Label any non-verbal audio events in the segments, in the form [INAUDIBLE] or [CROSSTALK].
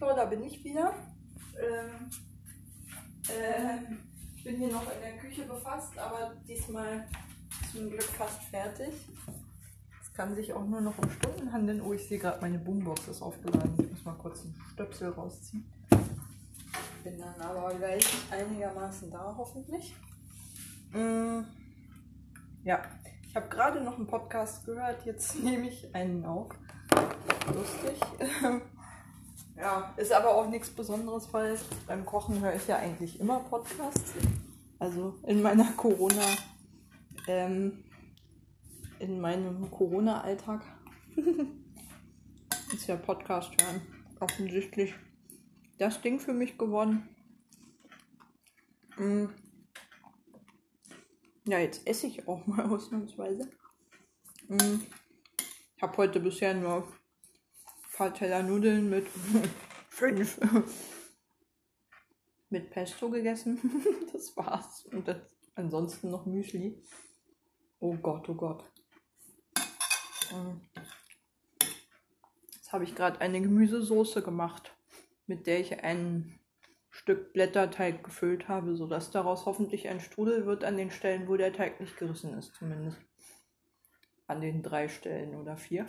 So, da bin ich wieder. Ähm, äh, ich bin hier noch in der Küche befasst, aber diesmal zum Glück fast fertig. Es kann sich auch nur noch um Stunden handeln. Oh, ich sehe gerade, meine Boombox ist aufgeladen. Ich muss mal kurz einen Stöpsel rausziehen. Bin dann aber gleich einigermaßen da, hoffentlich. Mm, ja, ich habe gerade noch einen Podcast gehört. Jetzt [LAUGHS] nehme ich einen auf. Lustig. [LAUGHS] Ja, ist aber auch nichts Besonderes, weil beim Kochen höre ich ja eigentlich immer Podcasts. Also in meiner [LAUGHS] Corona, ähm, in meinem Corona-Alltag [LAUGHS] ist ja Podcast hören offensichtlich das Ding für mich geworden. Mm. Ja, jetzt esse ich auch mal [LAUGHS] ausnahmsweise. Mm. Ich habe heute bisher nur paar Teller Nudeln mit [LAUGHS] fünf mit Pesto gegessen. [LAUGHS] das war's. Und das, ansonsten noch Müsli. Oh Gott, oh Gott. Jetzt habe ich gerade eine Gemüsesoße gemacht, mit der ich ein Stück Blätterteig gefüllt habe, sodass daraus hoffentlich ein Strudel wird an den Stellen, wo der Teig nicht gerissen ist, zumindest. An den drei Stellen oder vier.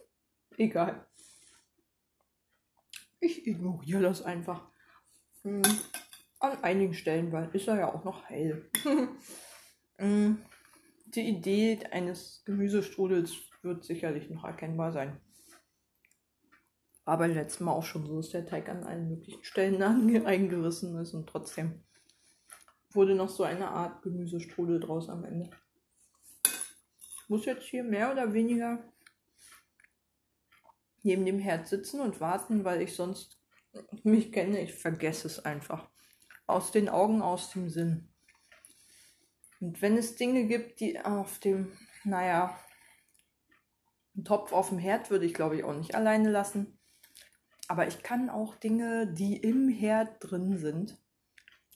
[LAUGHS] Egal. Ich ignoriere das einfach. Hm. An einigen Stellen, weil ist er ja auch noch hell. [LAUGHS] hm. Die Idee eines Gemüsestrudels wird sicherlich noch erkennbar sein. Aber letztes Mal auch schon so, dass der Teig an allen möglichen Stellen [LAUGHS] eingerissen ist und trotzdem wurde noch so eine Art Gemüsestrudel draus am Ende. Ich muss jetzt hier mehr oder weniger neben dem Herd sitzen und warten, weil ich sonst mich kenne, ich vergesse es einfach. Aus den Augen, aus dem Sinn. Und wenn es Dinge gibt, die auf dem, naja, Topf auf dem Herd würde ich glaube ich auch nicht alleine lassen. Aber ich kann auch Dinge, die im Herd drin sind,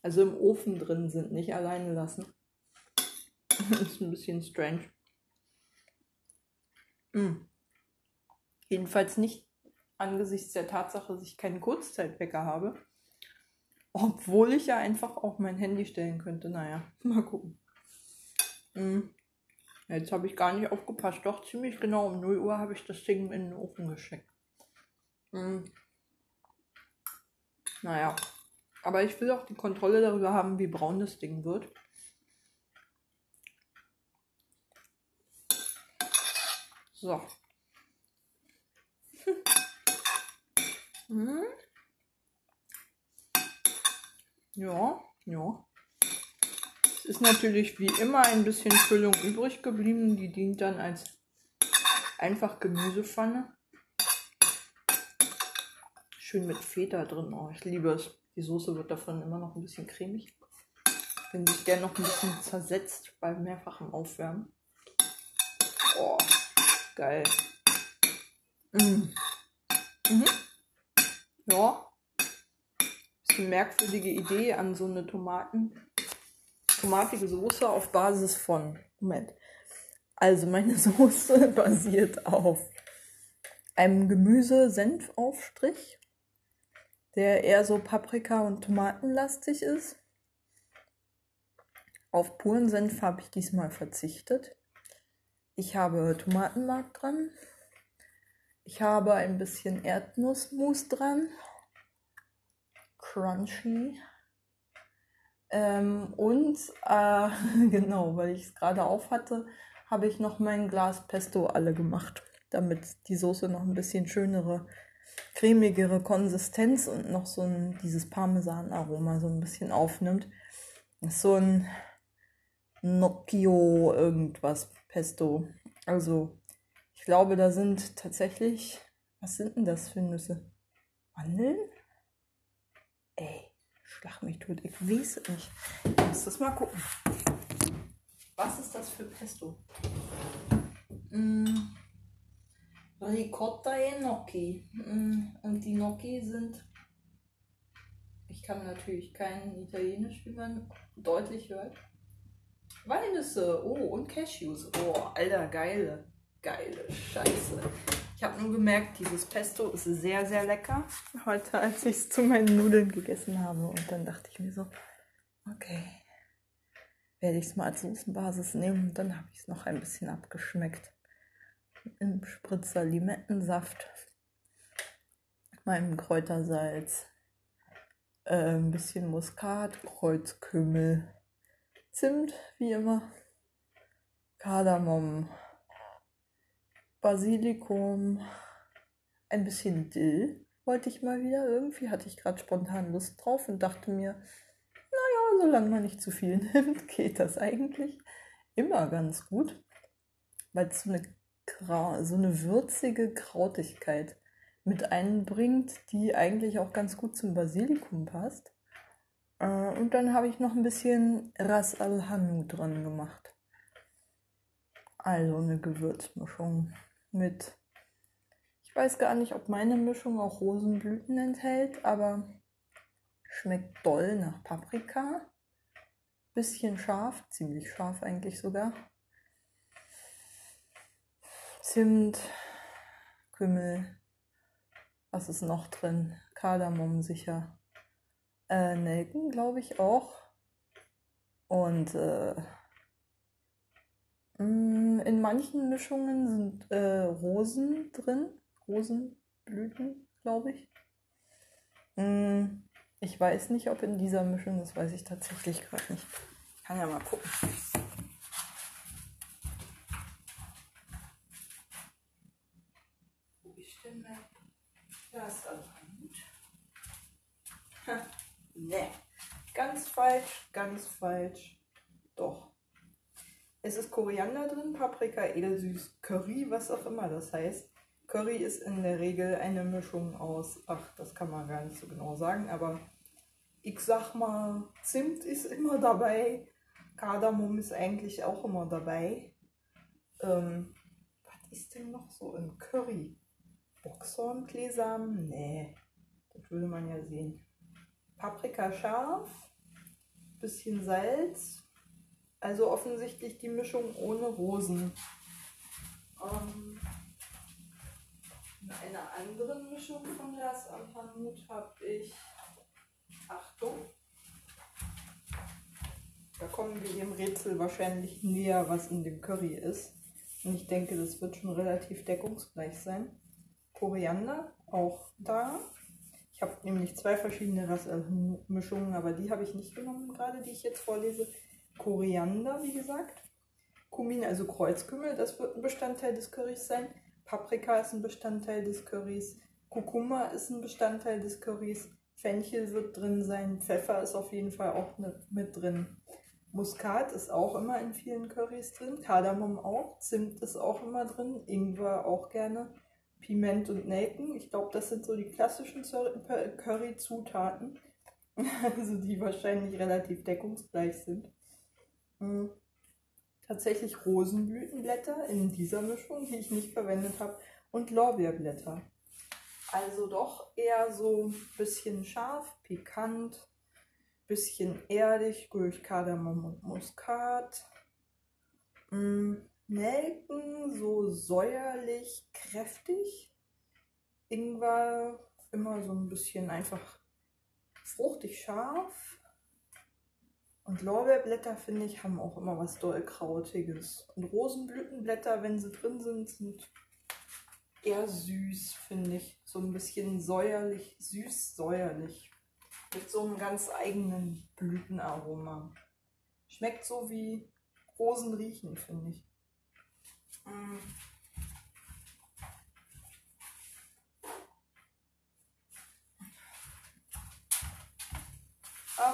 also im Ofen drin sind, nicht alleine lassen. [LAUGHS] ist ein bisschen strange. Mm. Jedenfalls nicht angesichts der Tatsache, dass ich keinen Kurzzeitwecker habe. Obwohl ich ja einfach auch mein Handy stellen könnte. Naja, [LAUGHS] mal gucken. Hm. Jetzt habe ich gar nicht aufgepasst. Doch ziemlich genau um 0 Uhr habe ich das Ding in den Ofen geschickt. Hm. Naja. Aber ich will auch die Kontrolle darüber haben, wie braun das Ding wird. So. Hm? Ja, ja. Es ist natürlich wie immer ein bisschen Füllung übrig geblieben. Die dient dann als einfach Gemüsepfanne. Schön mit Feta drin. Oh, ich liebe es. Die Soße wird davon immer noch ein bisschen cremig. Wenn sich der noch ein bisschen zersetzt beim mehrfachen Aufwärmen. Oh, geil. Mm. Mhm. Ja. Ist eine merkwürdige Idee an so eine Tomaten, tomatige Soße auf Basis von. Moment. Also meine [LAUGHS] Soße basiert auf einem Gemüse-Senfaufstrich, der eher so Paprika- und Tomatenlastig ist. Auf puren Senf habe ich diesmal verzichtet. Ich habe Tomatenmark dran, ich habe ein bisschen Erdnussmus dran. Crunchy. Ähm, und äh, [LAUGHS] genau, weil ich es gerade auf hatte, habe ich noch mein Glas Pesto alle gemacht, damit die Soße noch ein bisschen schönere, cremigere Konsistenz und noch so ein, dieses Parmesan-Aroma so ein bisschen aufnimmt. Ist so ein Nocchio irgendwas Pesto. Also ich glaube, da sind tatsächlich, was sind denn das für Nüsse? Mandeln? Ey, schlag mich tot, ich weiß es nicht. Ich muss das mal gucken. Was ist das für Pesto? Mm, Ricotta e Gnocchi. Mm, und die Gnocchi sind, ich kann natürlich kein Italienisch, wie man deutlich hört. Walnüsse, oh, und Cashews. Oh, alter, geile geile Scheiße. Ich habe nur gemerkt, dieses Pesto ist sehr, sehr lecker. Heute, als ich es zu meinen Nudeln gegessen habe. Und dann dachte ich mir so, okay, werde ich es mal als Soßenbasis nehmen. Und dann habe ich es noch ein bisschen abgeschmeckt. Im Spritzer Limettensaft, meinem Kräutersalz, äh, ein bisschen Muskat, Kreuzkümmel, Zimt, wie immer, Kardamom, Basilikum, ein bisschen Dill wollte ich mal wieder. Irgendwie hatte ich gerade spontan Lust drauf und dachte mir, naja, solange man nicht zu viel [LAUGHS] nimmt, geht das eigentlich immer ganz gut, weil es so eine, so eine würzige Krautigkeit mit einbringt, die eigentlich auch ganz gut zum Basilikum passt. Äh, und dann habe ich noch ein bisschen Ras al Hanu dran gemacht. Also eine Gewürzmischung mit, ich weiß gar nicht, ob meine Mischung auch Rosenblüten enthält, aber schmeckt doll nach Paprika. Bisschen scharf, ziemlich scharf eigentlich sogar. Zimt, Kümmel, was ist noch drin? Kardamom sicher. Äh, Nelken, glaube ich, auch. Und äh, in manchen Mischungen sind äh, Rosen drin. Rosenblüten, glaube ich. Mm, ich weiß nicht, ob in dieser Mischung, das weiß ich tatsächlich gerade nicht. Ich kann ja mal gucken. Wo ist denn mein da ist also gut. ne, ganz falsch, ganz falsch. Doch. Es ist Koriander drin, Paprika, edelsüß, Curry, was auch immer das heißt. Curry ist in der Regel eine Mischung aus, ach, das kann man gar nicht so genau sagen, aber ich sag mal, Zimt ist immer dabei, Kardamom ist eigentlich auch immer dabei. Ähm, was ist denn noch so im Curry? Boxhornkleesamen? Nee, das würde man ja sehen. Paprika scharf, bisschen Salz. Also offensichtlich die Mischung ohne Rosen. Ähm, in einer anderen Mischung von Ras am Hanut habe ich, Achtung, da kommen wir dem Rätsel wahrscheinlich näher, was in dem Curry ist. Und ich denke, das wird schon relativ deckungsgleich sein. Koriander auch da. Ich habe nämlich zwei verschiedene Mischungen, aber die habe ich nicht genommen gerade, die ich jetzt vorlese. Koriander, wie gesagt. Kumin, also Kreuzkümmel, das wird ein Bestandteil des Currys sein. Paprika ist ein Bestandteil des Currys. Kurkuma ist ein Bestandteil des Currys. Fenchel wird drin sein. Pfeffer ist auf jeden Fall auch mit drin. Muskat ist auch immer in vielen Currys drin. Kardamom auch. Zimt ist auch immer drin. Ingwer auch gerne. Piment und Nelken. Ich glaube, das sind so die klassischen Curry-Zutaten, [LAUGHS] also die wahrscheinlich relativ deckungsgleich sind. Hm. Tatsächlich Rosenblütenblätter in dieser Mischung, die ich nicht verwendet habe, und Lorbeerblätter. Also doch eher so ein bisschen scharf, pikant, bisschen erdig durch Kardamom und Muskat. Hm. Nelken so säuerlich kräftig. Ingwer immer so ein bisschen einfach fruchtig scharf. Und Lorbeerblätter, finde ich, haben auch immer was dollkrautiges. Und Rosenblütenblätter, wenn sie drin sind, sind eher süß, finde ich. So ein bisschen säuerlich, süß-säuerlich. Mit so einem ganz eigenen Blütenaroma. Schmeckt so wie Rosen riechen, finde ich.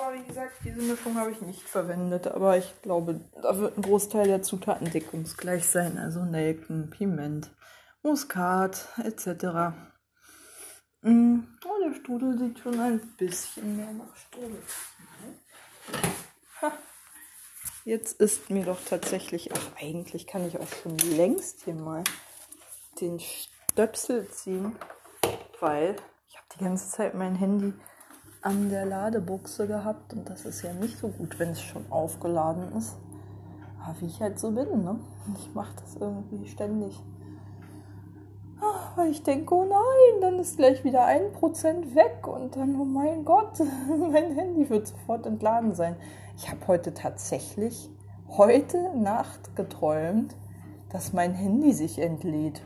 Aber wie gesagt, diese Mischung habe ich nicht verwendet. Aber ich glaube, da wird ein Großteil der Zutaten deckungsgleich sein. Also Nelken, Piment, Muskat etc. Mm, oh, der Strudel sieht schon ein bisschen mehr nach Strudel. Ha. Jetzt ist mir doch tatsächlich, ach eigentlich kann ich auch schon längst hier mal den Stöpsel ziehen, weil ich habe die ganze Zeit mein Handy an der Ladebuchse gehabt und das ist ja nicht so gut, wenn es schon aufgeladen ist. Aber wie ich halt so bin, ne? Ich mache das irgendwie ständig. Ah, weil ich denke, oh nein, dann ist gleich wieder ein Prozent weg und dann, oh mein Gott, [LAUGHS] mein Handy wird sofort entladen sein. Ich habe heute tatsächlich, heute Nacht geträumt, dass mein Handy sich entlädt.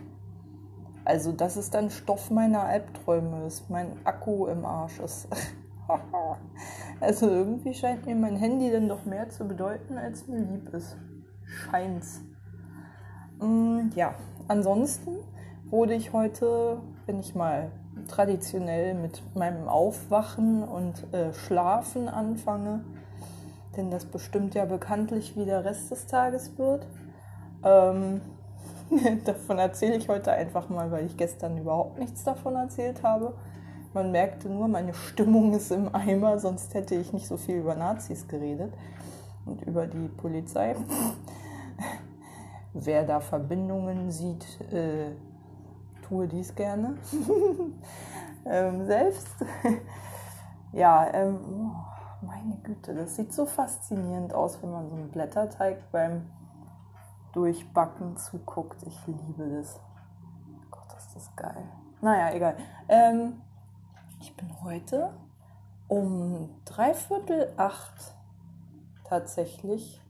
Also das ist dann Stoff meiner Albträume, dass mein Akku im Arsch ist. [LAUGHS] [LAUGHS] also irgendwie scheint mir mein Handy dann doch mehr zu bedeuten, als mir lieb ist. Scheint's. Mm, ja, ansonsten wurde ich heute, wenn ich mal traditionell mit meinem Aufwachen und äh, Schlafen anfange, denn das bestimmt ja bekanntlich, wie der Rest des Tages wird. Ähm, [LAUGHS] davon erzähle ich heute einfach mal, weil ich gestern überhaupt nichts davon erzählt habe. Man merkte nur, meine Stimmung ist im Eimer, sonst hätte ich nicht so viel über Nazis geredet und über die Polizei. [LAUGHS] Wer da Verbindungen sieht, äh, tue dies gerne. [LAUGHS] ähm, selbst. [LAUGHS] ja, ähm, oh, meine Güte, das sieht so faszinierend aus, wenn man so einen Blätterteig beim Durchbacken zuguckt. Ich liebe das. Gott, ist das geil. Naja, egal. Ähm, ich bin heute um dreiviertel acht tatsächlich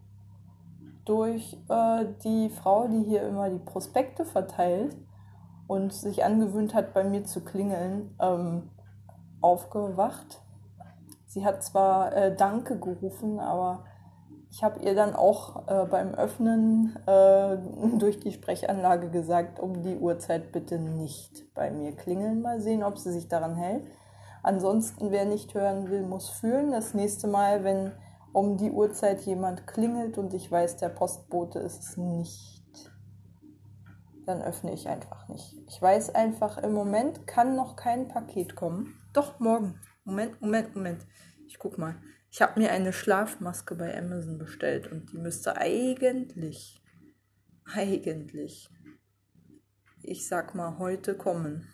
durch äh, die Frau, die hier immer die Prospekte verteilt und sich angewöhnt hat, bei mir zu klingeln, ähm, aufgewacht. Sie hat zwar äh, Danke gerufen, aber ich habe ihr dann auch äh, beim Öffnen äh, [LAUGHS] durch die Sprechanlage gesagt, um die Uhrzeit bitte nicht bei mir klingeln. Mal sehen, ob sie sich daran hält. Ansonsten, wer nicht hören will, muss fühlen. Das nächste Mal, wenn um die Uhrzeit jemand klingelt und ich weiß, der Postbote ist es nicht, dann öffne ich einfach nicht. Ich weiß einfach, im Moment kann noch kein Paket kommen. Doch, morgen. Moment, Moment, Moment. Ich guck mal. Ich habe mir eine Schlafmaske bei Amazon bestellt und die müsste eigentlich, eigentlich, ich sag mal, heute kommen.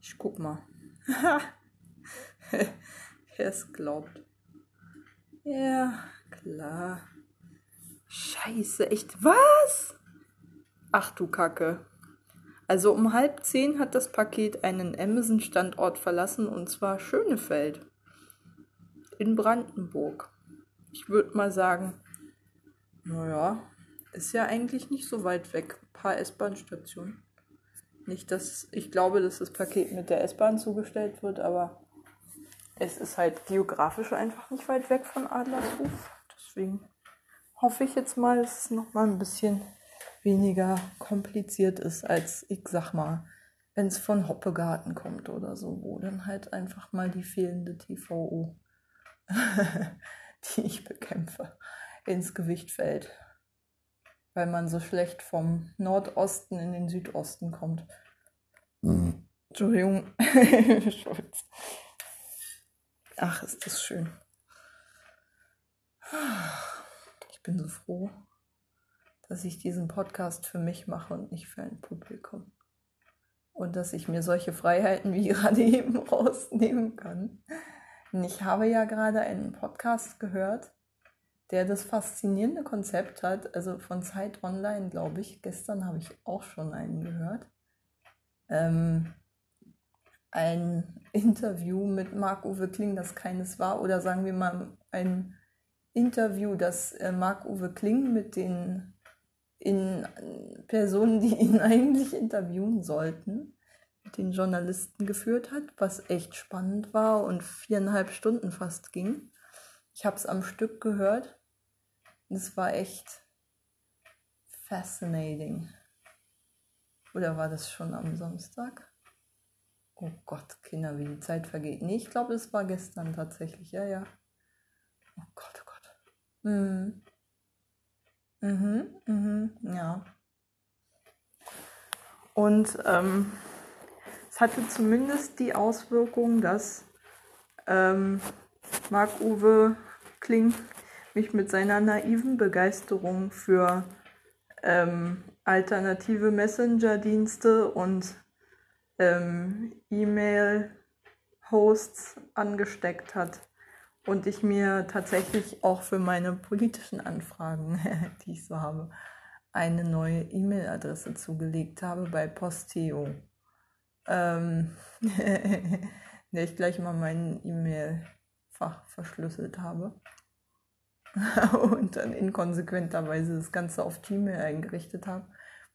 Ich guck mal. [LAUGHS] Wer es glaubt. Ja, klar. Scheiße, echt was? Ach du Kacke. Also um halb zehn hat das Paket einen Amazon-Standort verlassen und zwar Schönefeld in Brandenburg. Ich würde mal sagen, naja, ist ja eigentlich nicht so weit weg. Ein paar S-Bahn-Stationen. Nicht, dass ich glaube, dass das Paket mit der S-Bahn zugestellt wird, aber es ist halt geografisch einfach nicht weit weg von Adlershof. Deswegen hoffe ich jetzt mal, dass es nochmal ein bisschen weniger kompliziert ist, als ich sag mal, wenn es von Hoppegarten kommt oder so, wo dann halt einfach mal die fehlende TVO [LAUGHS] die ich bekämpfe, ins Gewicht fällt. Weil man so schlecht vom Nordosten in den Südosten kommt. Mhm. Entschuldigung. [LAUGHS] Ach, ist das schön. Ich bin so froh, dass ich diesen Podcast für mich mache und nicht für ein Publikum. Und dass ich mir solche Freiheiten wie [LAUGHS] gerade eben rausnehmen kann. Ich habe ja gerade einen Podcast gehört, der das faszinierende Konzept hat, also von Zeit Online, glaube ich. Gestern habe ich auch schon einen gehört. Ähm, ein Interview mit Marc-Uwe Kling, das keines war, oder sagen wir mal ein Interview, das äh, Marc-Uwe Kling mit den in Personen, die ihn [LAUGHS] eigentlich interviewen sollten, den Journalisten geführt hat, was echt spannend war und viereinhalb Stunden fast ging. Ich habe es am Stück gehört. Es war echt fascinating. Oder war das schon am Samstag? Oh Gott, Kinder, wie die Zeit vergeht. Nee, ich glaube, es war gestern tatsächlich. Ja, ja. Oh Gott, oh Gott. Mhm. Mhm, mhm, ja. Und ähm, es hatte zumindest die Auswirkung, dass ähm, Marc-Uwe Kling mich mit seiner naiven Begeisterung für ähm, alternative Messenger-Dienste und ähm, E-Mail-Hosts angesteckt hat und ich mir tatsächlich auch für meine politischen Anfragen, [LAUGHS] die ich so habe, eine neue E-Mail-Adresse zugelegt habe bei Posteo. Ähm, [LAUGHS] der ich gleich mal mein E-Mail-Fach verschlüsselt habe. [LAUGHS] und dann inkonsequenterweise das Ganze auf Gmail eingerichtet habe,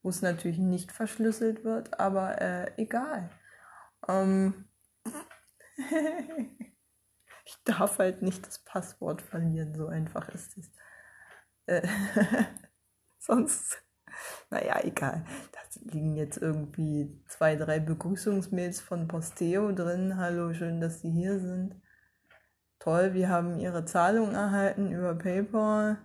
wo es natürlich nicht verschlüsselt wird, aber äh, egal. Ähm [LAUGHS] ich darf halt nicht das Passwort verlieren, so einfach ist es. Äh [LAUGHS] sonst, naja, egal. Da liegen jetzt irgendwie zwei, drei Begrüßungsmails von Posteo drin. Hallo, schön, dass Sie hier sind. Toll, wir haben Ihre Zahlung erhalten über PayPal.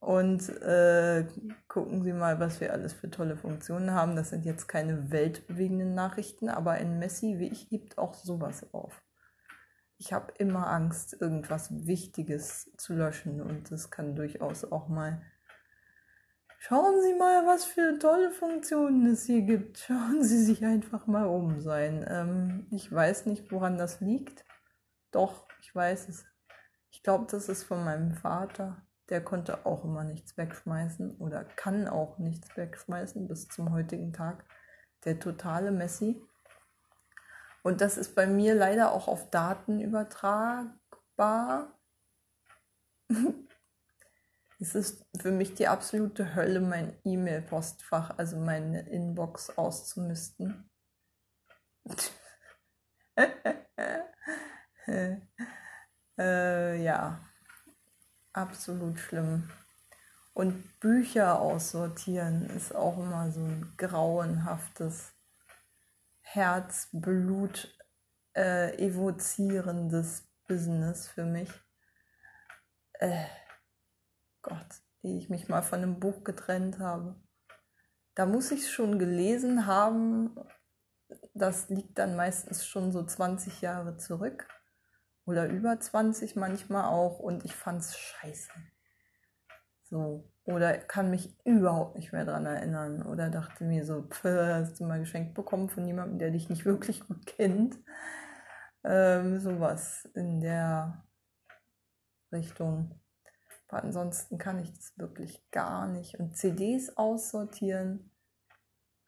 Und äh, gucken Sie mal, was wir alles für tolle Funktionen haben. Das sind jetzt keine weltbewegenden Nachrichten, aber ein Messi wie ich hebt auch sowas auf. Ich habe immer Angst, irgendwas Wichtiges zu löschen und das kann durchaus auch mal Schauen Sie mal, was für tolle Funktionen es hier gibt. [LAUGHS] Schauen Sie sich einfach mal um sein. Ähm, ich weiß nicht, woran das liegt. Doch, ich weiß es. Ich glaube, das ist von meinem Vater. Der konnte auch immer nichts wegschmeißen oder kann auch nichts wegschmeißen bis zum heutigen Tag. Der totale Messi. Und das ist bei mir leider auch auf Daten übertragbar. [LAUGHS] Es ist für mich die absolute Hölle, mein E-Mail-Postfach, also meine Inbox auszumisten. [LAUGHS] [LAUGHS] [LAUGHS] äh, ja, absolut schlimm. Und Bücher aussortieren ist auch immer so ein grauenhaftes, Herzblut äh, evozierendes Business für mich. Äh, Gott, ehe ich mich mal von einem Buch getrennt habe. Da muss ich es schon gelesen haben. Das liegt dann meistens schon so 20 Jahre zurück. Oder über 20 manchmal auch. Und ich fand es scheiße. So. Oder kann mich überhaupt nicht mehr daran erinnern. Oder dachte mir so, pff, hast du mal geschenkt bekommen von jemandem, der dich nicht [LAUGHS] wirklich gut kennt. Ähm, sowas in der Richtung. Aber ansonsten kann ich das wirklich gar nicht. Und CDs aussortieren,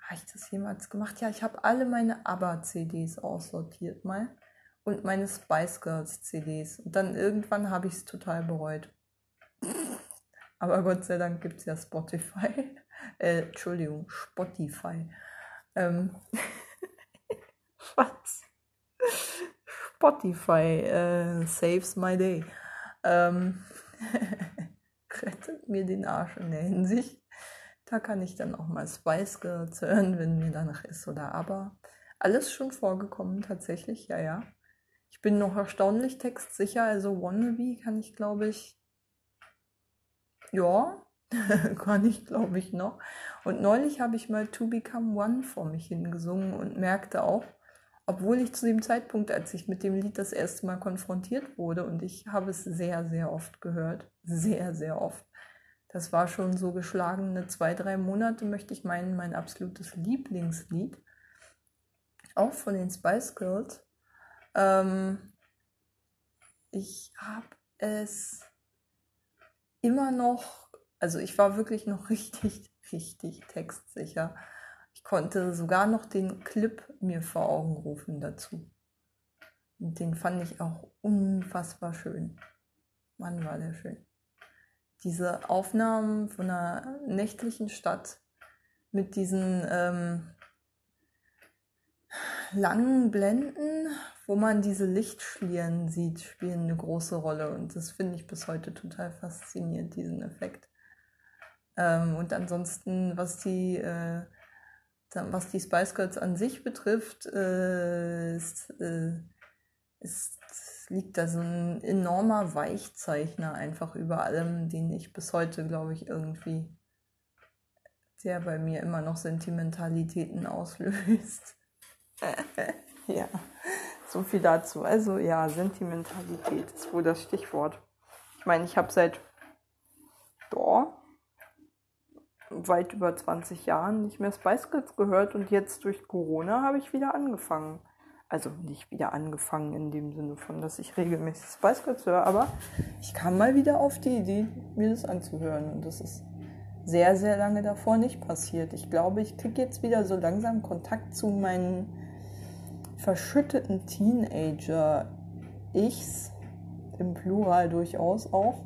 habe ich das jemals gemacht? Ja, ich habe alle meine ABBA-CDs aussortiert mal und meine Spice Girls CDs. Und dann irgendwann habe ich es total bereut. [LAUGHS] Aber Gott sei Dank gibt es ja Spotify. [LAUGHS] Äh, Entschuldigung, Spotify. Ähm, [LAUGHS] was? Spotify äh, saves my day. Ähm, rettet mir den Arsch in der Hinsicht. Da kann ich dann auch mal Spice Girls hören, wenn mir danach ist oder aber. Alles schon vorgekommen, tatsächlich, ja, ja. Ich bin noch erstaunlich textsicher, also Wannabe kann ich, glaube ich, ja, [LAUGHS] kann ich, glaube ich, noch. Und neulich habe ich mal To Become One vor mich hingesungen und merkte auch, obwohl ich zu dem Zeitpunkt, als ich mit dem Lied das erste Mal konfrontiert wurde, und ich habe es sehr, sehr oft gehört, sehr, sehr oft, das war schon so geschlagene zwei, drei Monate, möchte ich meinen, mein absolutes Lieblingslied, auch von den Spice Girls. Ähm, ich habe es immer noch, also ich war wirklich noch [LAUGHS] richtig, richtig textsicher. Ich konnte sogar noch den Clip mir vor Augen rufen dazu. Und den fand ich auch unfassbar schön. Mann, war der schön. Diese Aufnahmen von einer nächtlichen Stadt mit diesen ähm, langen Blenden, wo man diese Lichtschlieren sieht, spielen eine große Rolle. Und das finde ich bis heute total faszinierend, diesen Effekt. Ähm, und ansonsten, was die äh, was die Spice Girls an sich betrifft, äh, ist, äh, ist, liegt da so ein enormer Weichzeichner einfach über allem, den ich bis heute, glaube ich, irgendwie, der bei mir immer noch Sentimentalitäten auslöst. [LAUGHS] ja, so viel dazu. Also ja, Sentimentalität ist wohl das Stichwort. Ich meine, ich habe seit, boah, weit über 20 Jahren nicht mehr Spice Girls gehört und jetzt durch Corona habe ich wieder angefangen. Also nicht wieder angefangen in dem Sinne von, dass ich regelmäßig Spice Girls höre, aber ich kam mal wieder auf die Idee, mir das anzuhören und das ist sehr, sehr lange davor nicht passiert. Ich glaube, ich kriege jetzt wieder so langsam Kontakt zu meinen verschütteten Teenager-Ichs, im Plural durchaus auch.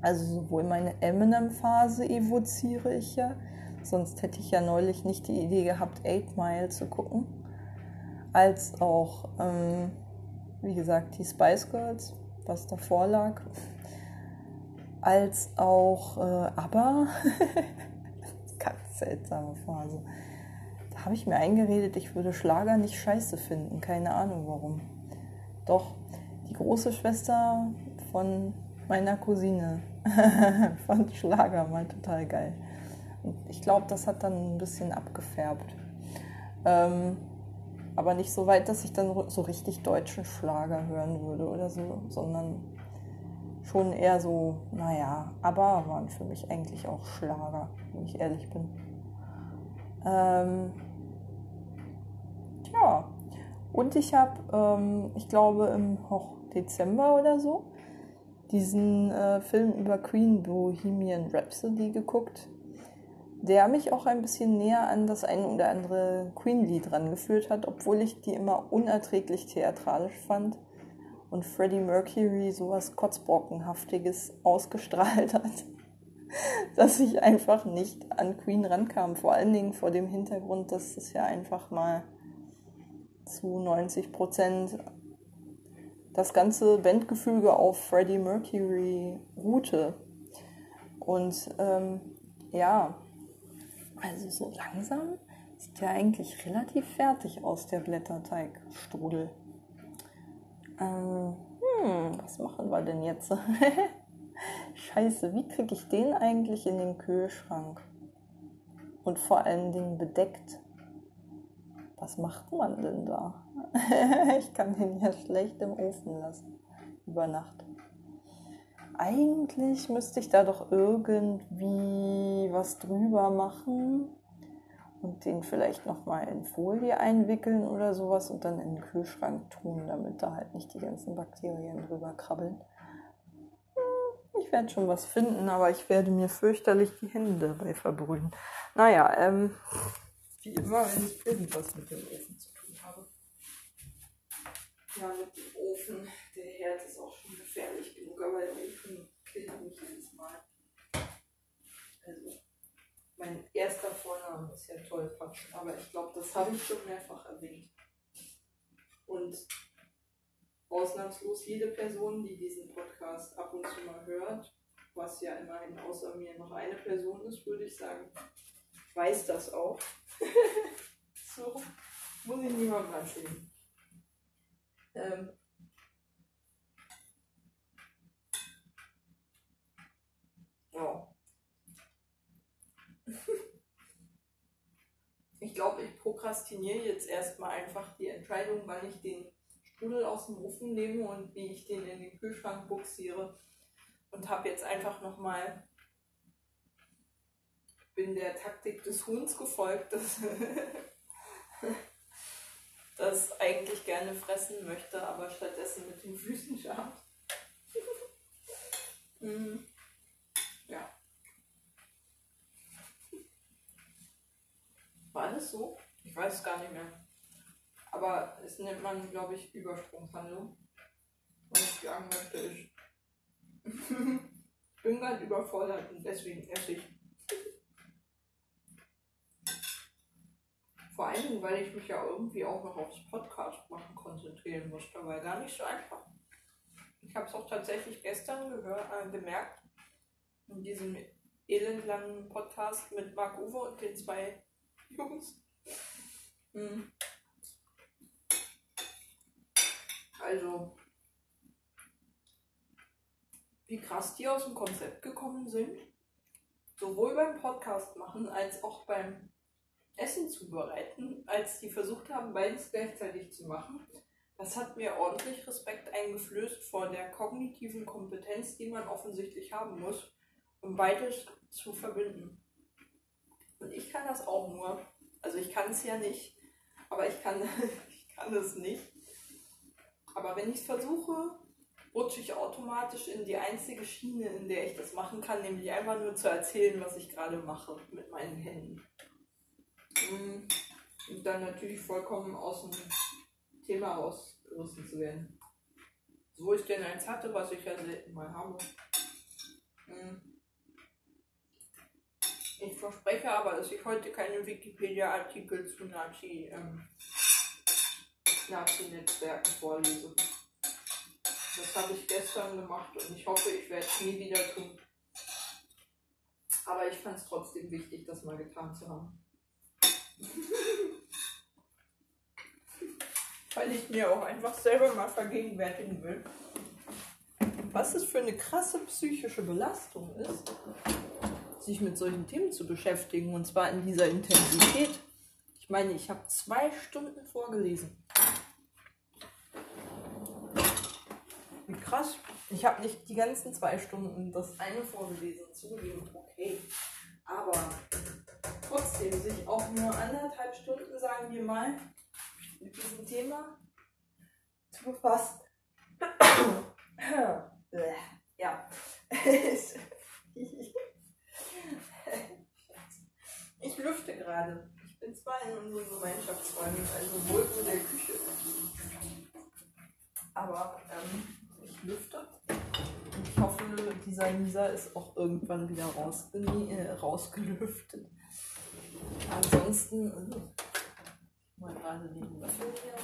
Also sowohl meine Eminem-Phase evoziere ich ja, sonst hätte ich ja neulich nicht die Idee gehabt, 8 Mile zu gucken, als auch, ähm, wie gesagt, die Spice Girls, was davor lag, als auch äh, ABBA, [LAUGHS] ganz seltsame Phase. Habe ich mir eingeredet, ich würde Schlager nicht scheiße finden, keine Ahnung warum. Doch, die große Schwester von meiner Cousine [LAUGHS] fand Schlager mal total geil. Und ich glaube, das hat dann ein bisschen abgefärbt. Ähm, aber nicht so weit, dass ich dann so richtig deutschen Schlager hören würde oder so, sondern schon eher so, naja, aber waren für mich eigentlich auch Schlager, wenn ich ehrlich bin. Ähm, ja, und ich habe, ähm, ich glaube im oh, Dezember oder so, diesen äh, Film über Queen Bohemian Rhapsody geguckt, der mich auch ein bisschen näher an das ein oder andere Queen-Lied rangeführt hat, obwohl ich die immer unerträglich theatralisch fand und Freddie Mercury sowas Kotzbrockenhaftiges ausgestrahlt hat, [LAUGHS] dass ich einfach nicht an Queen rankam. Vor allen Dingen vor dem Hintergrund, dass es ja einfach mal zu 90 Prozent das ganze Bandgefüge auf Freddie Mercury ruhte. Und ähm, ja, also so langsam sieht der eigentlich relativ fertig aus, der Blätterteigstrudel. Ähm, hm, was machen wir denn jetzt? [LAUGHS] Scheiße, wie kriege ich den eigentlich in den Kühlschrank? Und vor allen Dingen bedeckt. Was macht man denn da? [LAUGHS] ich kann den ja schlecht im Ofen lassen. Über Nacht. Eigentlich müsste ich da doch irgendwie was drüber machen und den vielleicht nochmal in Folie einwickeln oder sowas und dann in den Kühlschrank tun, damit da halt nicht die ganzen Bakterien drüber krabbeln. Hm, ich werde schon was finden, aber ich werde mir fürchterlich die Hände dabei verbrühen. Naja, ähm, wie immer, wenn ich irgendwas mit dem Ofen zu tun habe. Ja, mit dem Ofen, der Herd ist auch schon gefährlich genug, aber der Ofen killt mich jedes Mal. Also mein erster Vorname ist ja Tollpatsch, aber ich glaube, das habe ich schon mehrfach erwähnt. Und ausnahmslos jede Person, die diesen Podcast ab und zu mal hört, was ja immerhin außer mir noch eine Person ist, würde ich sagen, weiß das auch. [LAUGHS] so, muss ich niemandem erzählen. Ähm, oh. [LAUGHS] ich glaube, ich prokrastiniere jetzt erstmal einfach die Entscheidung, wann ich den Strudel aus dem Ofen nehme und wie ich den in den Kühlschrank buxiere. Und habe jetzt einfach nochmal, bin der Taktik des Huhns gefolgt, das, [LAUGHS] das eigentlich gerne fressen möchte, aber stattdessen mit den Füßen schabt. mm. War das so? Ich weiß es gar nicht mehr. Aber es nennt man, glaube ich, Übersprungshandlung. Und ich sagen möchte, ich [LAUGHS] bin gerade überfordert und deswegen esse ich. Vor allen Dingen, weil ich mich ja irgendwie auch noch aufs Podcast machen konzentrieren muss. Dabei gar nicht so einfach. Ich habe es auch tatsächlich gestern gehör, äh, gemerkt, in diesem elendlangen Podcast mit Marc Uwe und den zwei Jungs. Hm. Also, wie krass die aus dem Konzept gekommen sind. Sowohl beim Podcast machen als auch beim Essen zubereiten, als die versucht haben, beides gleichzeitig zu machen. Das hat mir ordentlich Respekt eingeflößt vor der kognitiven Kompetenz, die man offensichtlich haben muss, um beides zu verbinden. Und ich kann das auch nur. Also ich kann es ja nicht, aber ich kann, [LAUGHS] ich kann es nicht. Aber wenn ich es versuche, rutsche ich automatisch in die einzige Schiene, in der ich das machen kann, nämlich einfach nur zu erzählen, was ich gerade mache mit meinen Händen. Und dann natürlich vollkommen aus dem Thema rausgerissen zu werden. So ich denn eins hatte, was ich ja selten mal habe. Mm. Ich verspreche aber, dass ich heute keine Wikipedia-Artikel zu Nazi, ähm, Nazi-Netzwerken vorlese. Das habe ich gestern gemacht und ich hoffe, ich werde es nie wieder tun. Aber ich fand es trotzdem wichtig, das mal getan zu haben. [LAUGHS] Weil ich mir auch einfach selber mal vergegenwärtigen will, was es für eine krasse psychische Belastung ist, sich mit solchen Themen zu beschäftigen und zwar in dieser Intensität. Ich meine, ich habe zwei Stunden vorgelesen. Wie krass. Ich habe nicht die ganzen zwei Stunden das eine vorgelesen, zugegeben, okay. Aber trotzdem sich auch nur anderthalb Stunden, sagen wir mal, mit diesem Thema zu befassen. [COUGHS] ja. [LAUGHS] ich lüfte gerade. Ich bin zwar in unseren Gemeinschaftsräumen, also wohl in der Küche. Aber ähm, ich lüfte. Ich hoffe, dieser Lisa ist auch irgendwann wieder äh, rausgelüftet. Ansonsten, also, mal gerade hier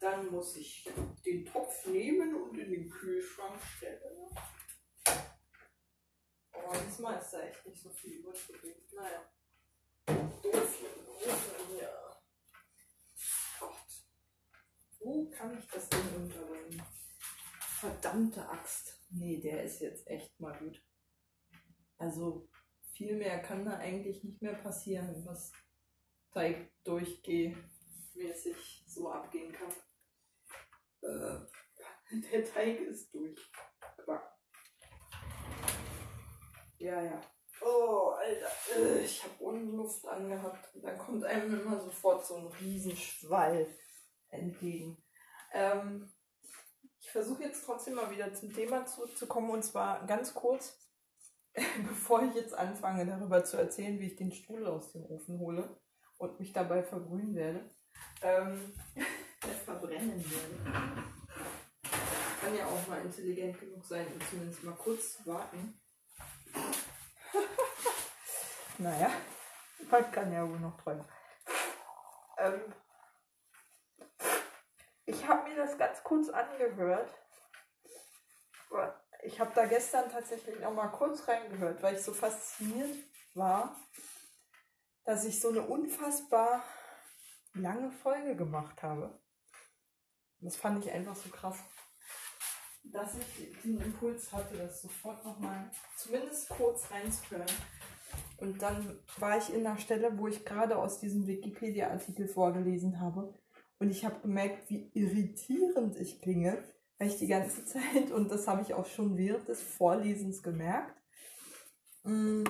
Dann muss ich den Topf nehmen und in den Kühlschrank stellen. Aber diesmal ist da echt nicht so viel übrig Naja. Doof hier im Ofen, ja. Gott. Wo kann ich das denn unterbringen? Verdammte Axt. Nee, der ist jetzt echt mal gut. Also viel mehr kann da eigentlich nicht mehr passieren, was Teig durchgehmäßig so abgehen kann. Äh, [LAUGHS] der Teig ist durch. Ja, ja. Oh, Alter, äh, ich habe Unluft angehabt. Und dann kommt einem immer sofort so ein Riesenschwall entgegen. Ähm, ich versuche jetzt trotzdem mal wieder zum Thema zurückzukommen und zwar ganz kurz, [LAUGHS] bevor ich jetzt anfange darüber zu erzählen, wie ich den Stuhl aus dem Ofen hole und mich dabei verbrühen werde, ähm, [LAUGHS] verbrennen werde. Kann ja auch mal intelligent genug sein und zumindest mal kurz warten. [LAUGHS] naja, man kann ja wohl noch träumen. Ähm, ich habe mir das ganz kurz angehört. Ich habe da gestern tatsächlich noch mal kurz reingehört, weil ich so fasziniert war, dass ich so eine unfassbar lange Folge gemacht habe. Das fand ich einfach so krass, dass ich den Impuls hatte, das sofort noch mal zumindest kurz reinzuhören. Und dann war ich in einer Stelle, wo ich gerade aus diesem Wikipedia-Artikel vorgelesen habe. Und ich habe gemerkt, wie irritierend ich klinge, weil die ganze [LAUGHS] Zeit, und das habe ich auch schon während des Vorlesens gemerkt, mm,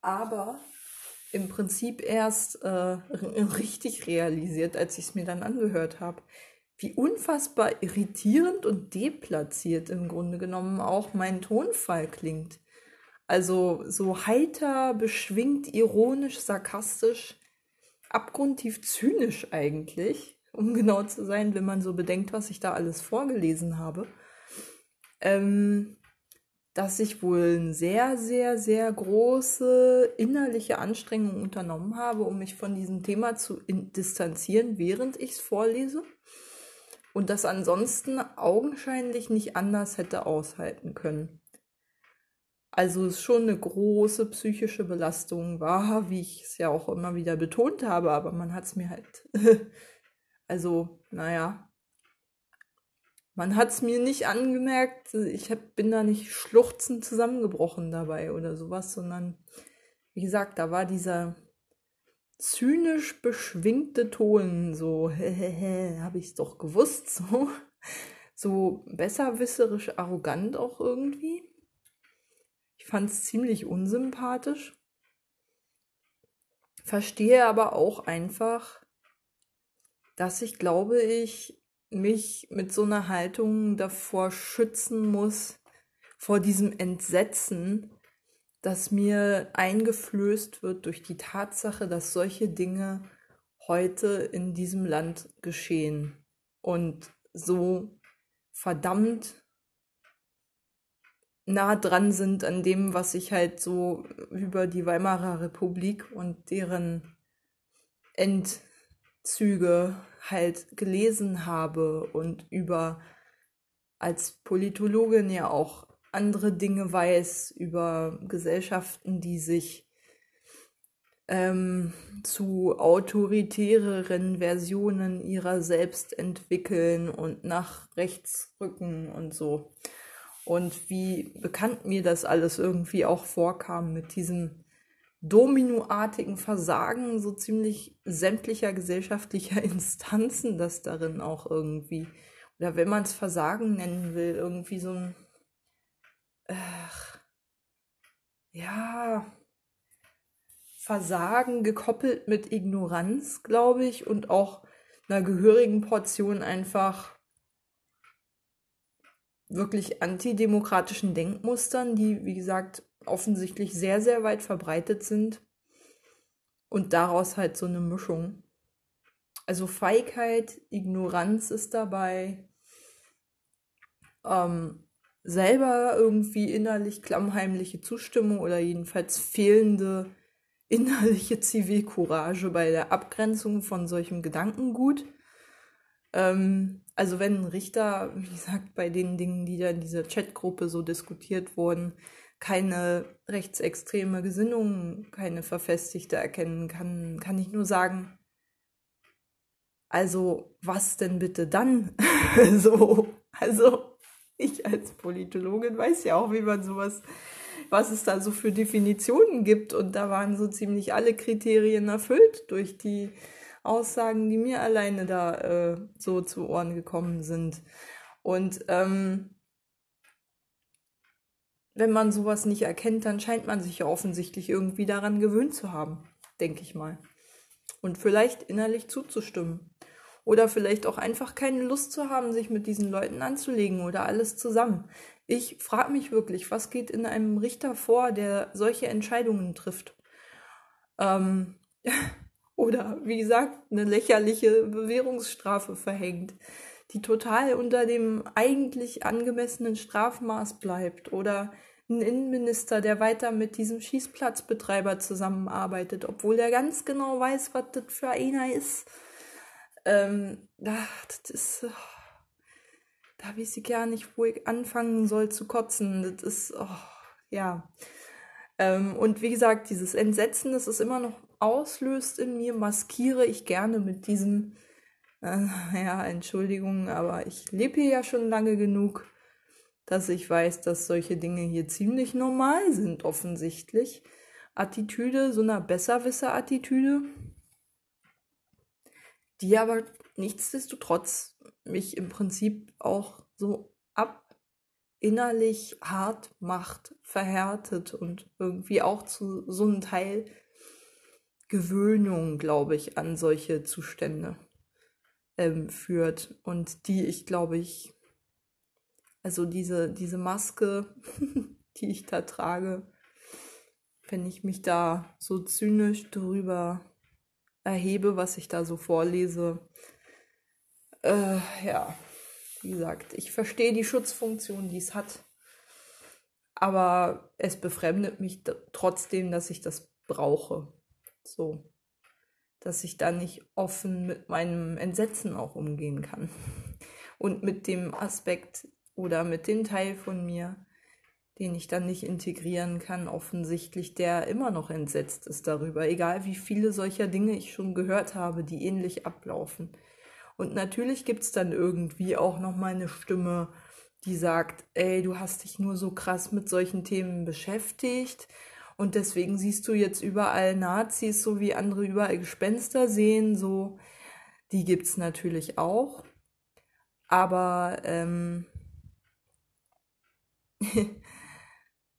aber im Prinzip erst äh, richtig realisiert, als ich es mir dann angehört habe, wie unfassbar irritierend und deplatziert im Grunde genommen auch mein Tonfall klingt. Also so heiter, beschwingt, ironisch, sarkastisch, abgrundtief zynisch eigentlich, um [LAUGHS] genau zu sein, wenn man so bedenkt, was ich da alles vorgelesen habe. Ähm, dass ich wohl eine sehr, sehr, sehr große innerliche Anstrengung unternommen habe, um mich von diesem Thema zu distanzieren, während ich es vorlese. Und das ansonsten augenscheinlich nicht anders hätte aushalten können. Also es schon eine große psychische Belastung war, wie ich es ja auch immer wieder betont habe, aber man hat es mir halt, [LAUGHS] also naja, man hat es mir nicht angemerkt, ich hab, bin da nicht schluchzend zusammengebrochen dabei oder sowas, sondern wie gesagt, da war dieser zynisch beschwingte Ton, so, habe ich es doch gewusst, [LAUGHS] so, so besserwisserisch arrogant auch irgendwie. Ich fand es ziemlich unsympathisch. Verstehe aber auch einfach, dass ich glaube ich mich mit so einer Haltung davor schützen muss, vor diesem Entsetzen, das mir eingeflößt wird durch die Tatsache, dass solche Dinge heute in diesem Land geschehen. Und so verdammt nah dran sind an dem, was ich halt so über die Weimarer Republik und deren Endzüge halt gelesen habe und über als Politologin ja auch andere Dinge weiß über Gesellschaften, die sich ähm, zu autoritäreren Versionen ihrer selbst entwickeln und nach rechts rücken und so. Und wie bekannt mir das alles irgendwie auch vorkam mit diesem dominoartigen Versagen so ziemlich sämtlicher gesellschaftlicher [LAUGHS] Instanzen, das darin auch irgendwie, oder wenn man es Versagen nennen will, irgendwie so ein, ach, ja, Versagen gekoppelt mit Ignoranz, glaube ich, und auch einer gehörigen Portion einfach wirklich antidemokratischen Denkmustern, die, wie gesagt, offensichtlich sehr, sehr weit verbreitet sind. Und daraus halt so eine Mischung. Also Feigheit, Ignoranz ist dabei. Ähm, selber irgendwie innerlich klammheimliche Zustimmung oder jedenfalls fehlende innerliche Zivilcourage bei der Abgrenzung von solchem Gedankengut. Ähm, also wenn ein Richter, wie gesagt, bei den Dingen, die da in dieser Chatgruppe so diskutiert wurden, keine rechtsextreme Gesinnung, keine verfestigte erkennen kann, kann ich nur sagen, also was denn bitte dann? [LAUGHS] so, also ich als Politologin weiß ja auch, wie man sowas, was es da so für Definitionen gibt und da waren so ziemlich alle Kriterien erfüllt durch die Aussagen, die mir alleine da äh, so zu Ohren gekommen sind. Und ähm, wenn man sowas nicht erkennt, dann scheint man sich ja offensichtlich irgendwie daran gewöhnt zu haben, denke ich mal. Und vielleicht innerlich zuzustimmen. Oder vielleicht auch einfach keine Lust zu haben, sich mit diesen Leuten anzulegen oder alles zusammen. Ich frage mich wirklich, was geht in einem Richter vor, der solche Entscheidungen trifft? Ähm, [LAUGHS] oder wie gesagt, eine lächerliche Bewährungsstrafe verhängt, die total unter dem eigentlich angemessenen Strafmaß bleibt oder ein Innenminister, der weiter mit diesem Schießplatzbetreiber zusammenarbeitet, obwohl er ganz genau weiß, was das für einer ist. Ähm, das ist. Da weiß ich gar nicht, wo ich anfangen soll zu kotzen. Das ist. Oh, ja. Ähm, und wie gesagt, dieses Entsetzen, das ist immer noch auslöst in mir, maskiere ich gerne mit diesem, äh, ja, Entschuldigung, aber ich lebe hier ja schon lange genug, dass ich weiß, dass solche Dinge hier ziemlich normal sind, offensichtlich. Attitüde, so einer Besserwisser-Attitüde, die aber nichtsdestotrotz mich im Prinzip auch so ab innerlich hart macht, verhärtet und irgendwie auch zu so einem Teil Gewöhnung, glaube ich, an solche Zustände ähm, führt und die ich, glaube ich, also diese, diese Maske, [LAUGHS] die ich da trage, wenn ich mich da so zynisch drüber erhebe, was ich da so vorlese, äh, ja, wie gesagt, ich verstehe die Schutzfunktion, die es hat, aber es befremdet mich trotzdem, dass ich das brauche. So, dass ich da nicht offen mit meinem Entsetzen auch umgehen kann. Und mit dem Aspekt oder mit dem Teil von mir, den ich dann nicht integrieren kann, offensichtlich, der immer noch entsetzt ist darüber, egal wie viele solcher Dinge ich schon gehört habe, die ähnlich ablaufen. Und natürlich gibt es dann irgendwie auch noch mal eine Stimme, die sagt, ey, du hast dich nur so krass mit solchen Themen beschäftigt und deswegen siehst du jetzt überall Nazis, so wie andere überall Gespenster sehen, so. Die gibt es natürlich auch. Aber ähm, [LAUGHS]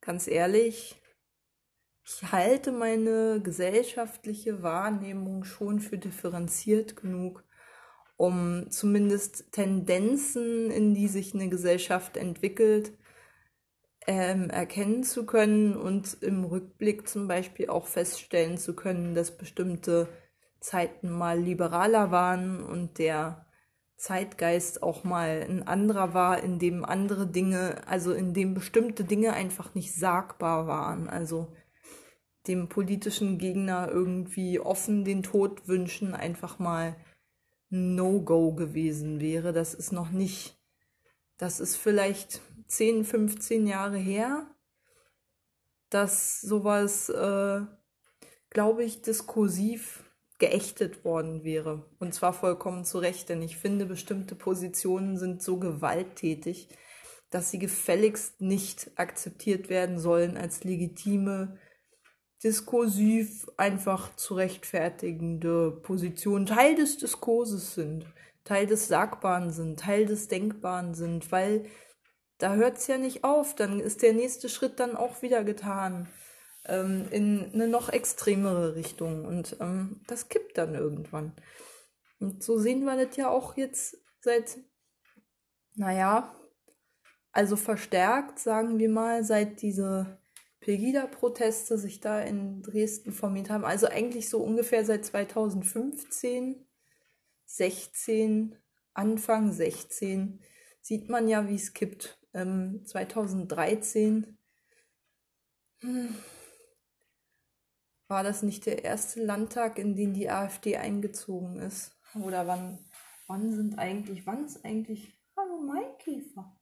ganz ehrlich, ich halte meine gesellschaftliche Wahrnehmung schon für differenziert genug, um zumindest Tendenzen, in die sich eine Gesellschaft entwickelt, ähm, erkennen zu können und im Rückblick zum Beispiel auch feststellen zu können, dass bestimmte Zeiten mal liberaler waren und der Zeitgeist auch mal ein anderer war, in dem andere Dinge, also in dem bestimmte Dinge einfach nicht sagbar waren. Also dem politischen Gegner irgendwie offen den Tod wünschen einfach mal No-Go gewesen wäre. Das ist noch nicht, das ist vielleicht 10, 15 Jahre her, dass sowas, äh, glaube ich, diskursiv geächtet worden wäre. Und zwar vollkommen zu Recht, denn ich finde, bestimmte Positionen sind so gewalttätig, dass sie gefälligst nicht akzeptiert werden sollen als legitime, diskursiv einfach zu rechtfertigende Positionen Teil des Diskurses sind, Teil des Sagbaren sind, Teil des Denkbaren sind, weil da hört es ja nicht auf, dann ist der nächste Schritt dann auch wieder getan ähm, in eine noch extremere Richtung und ähm, das kippt dann irgendwann. Und so sehen wir das ja auch jetzt seit, naja, also verstärkt, sagen wir mal, seit diese Pegida-Proteste sich da in Dresden formiert haben. Also eigentlich so ungefähr seit 2015, 16, Anfang 16 sieht man ja, wie es kippt. Ähm, 2013 hm, war das nicht der erste Landtag, in den die AfD eingezogen ist? Oder wann, wann sind eigentlich, wann ist eigentlich, hallo Maikäfer?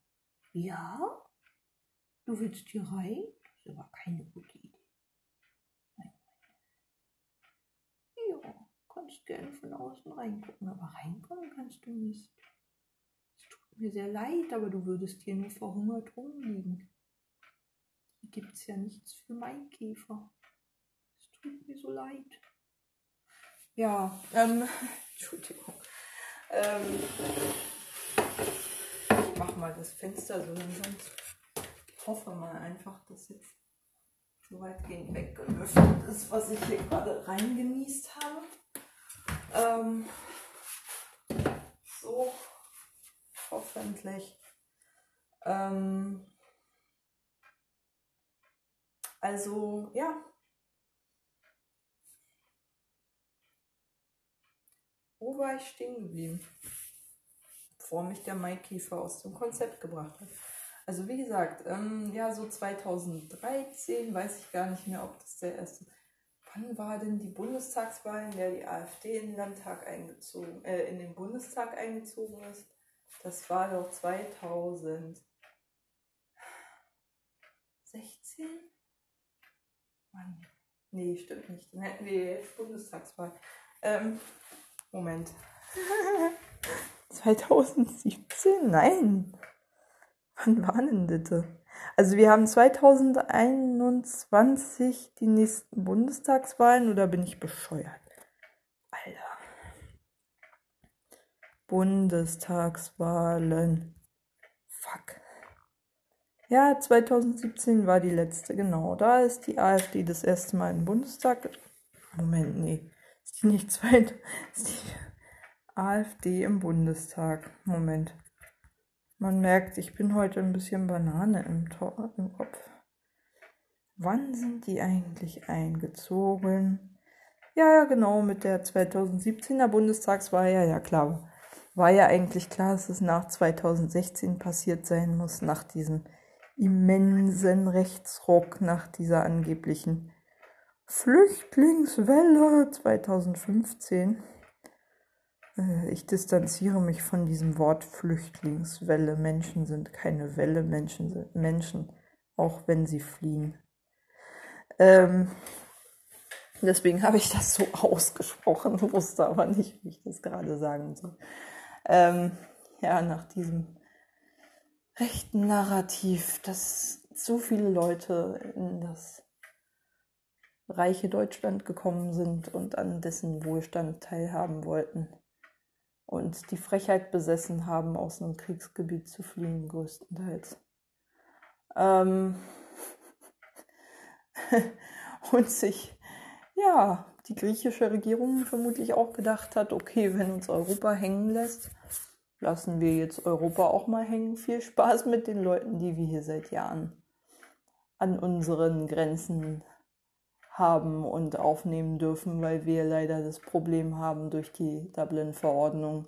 Ja? Du willst hier rein? Das ist aber keine gute Idee. Ja, kannst gerne von außen reingucken, aber reinkommen kannst du nicht. Es mir sehr leid, aber du würdest hier nur verhungert rumliegen. Hier gibt es ja nichts für Maikäfer tut mir so leid. Ja, ähm, [LAUGHS] Entschuldigung. Ähm, ich mach mal das Fenster so langsam. Ich hoffe mal einfach, dass jetzt so weitgehend weggelüftet ist, was ich hier gerade reingenießt habe. Ähm, so, hoffentlich. Ähm, also, ja, Wo war ich stehen geblieben? Bevor mich der Maikäfer aus dem Konzept gebracht hat. Also wie gesagt, ähm, ja, so 2013, weiß ich gar nicht mehr, ob das der erste. Wann war denn die Bundestagswahl, in der die AfD in den Landtag eingezogen, äh, in den Bundestag eingezogen ist? Das war doch 2016? Mann. Nee, stimmt nicht. Dann hätten wir jetzt Bundestagswahl. Ähm, Moment. [LAUGHS] 2017? Nein. Wann war denn das? Also wir haben 2021 die nächsten Bundestagswahlen oder bin ich bescheuert? Bundestagswahlen. Fuck. Ja, 2017 war die letzte, genau. Da ist die AfD das erste Mal im Bundestag. Moment, nee. Ist die nicht zweit? Ist die AfD im Bundestag. Moment. Man merkt, ich bin heute ein bisschen Banane im, Tor, im Kopf. Wann sind die eigentlich eingezogen? Ja, ja, genau, mit der 2017er Bundestagswahl, ja, ja, klar. War ja eigentlich klar, dass es nach 2016 passiert sein muss, nach diesem immensen Rechtsruck, nach dieser angeblichen Flüchtlingswelle 2015. Äh, ich distanziere mich von diesem Wort Flüchtlingswelle. Menschen sind keine Welle, Menschen sind Menschen, auch wenn sie fliehen. Ähm, deswegen habe ich das so [LAUGHS] ausgesprochen, wusste aber nicht, wie ich das gerade sagen soll. Ähm, ja, nach diesem rechten Narrativ, dass so viele Leute in das reiche Deutschland gekommen sind und an dessen Wohlstand teilhaben wollten und die Frechheit besessen haben, aus einem Kriegsgebiet zu fliehen, größtenteils. Ähm [LAUGHS] und sich, ja, die griechische Regierung vermutlich auch gedacht hat, okay, wenn uns Europa hängen lässt, lassen wir jetzt Europa auch mal hängen. Viel Spaß mit den Leuten, die wir hier seit Jahren an unseren Grenzen haben und aufnehmen dürfen, weil wir leider das Problem haben, durch die Dublin-Verordnung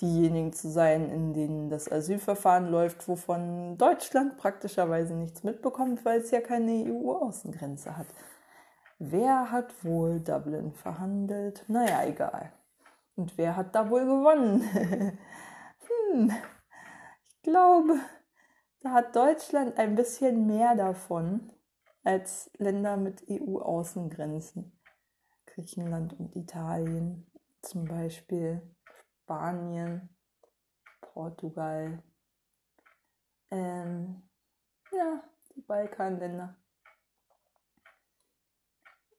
diejenigen zu sein, in denen das Asylverfahren läuft, wovon Deutschland praktischerweise nichts mitbekommt, weil es ja keine EU-Außengrenze hat. Wer hat wohl Dublin verhandelt? Naja, egal. Und wer hat da wohl gewonnen? [LAUGHS] hm, ich glaube, da hat Deutschland ein bisschen mehr davon als Länder mit EU-Außengrenzen. Griechenland und Italien zum Beispiel, Spanien, Portugal, ähm, ja, die Balkanländer.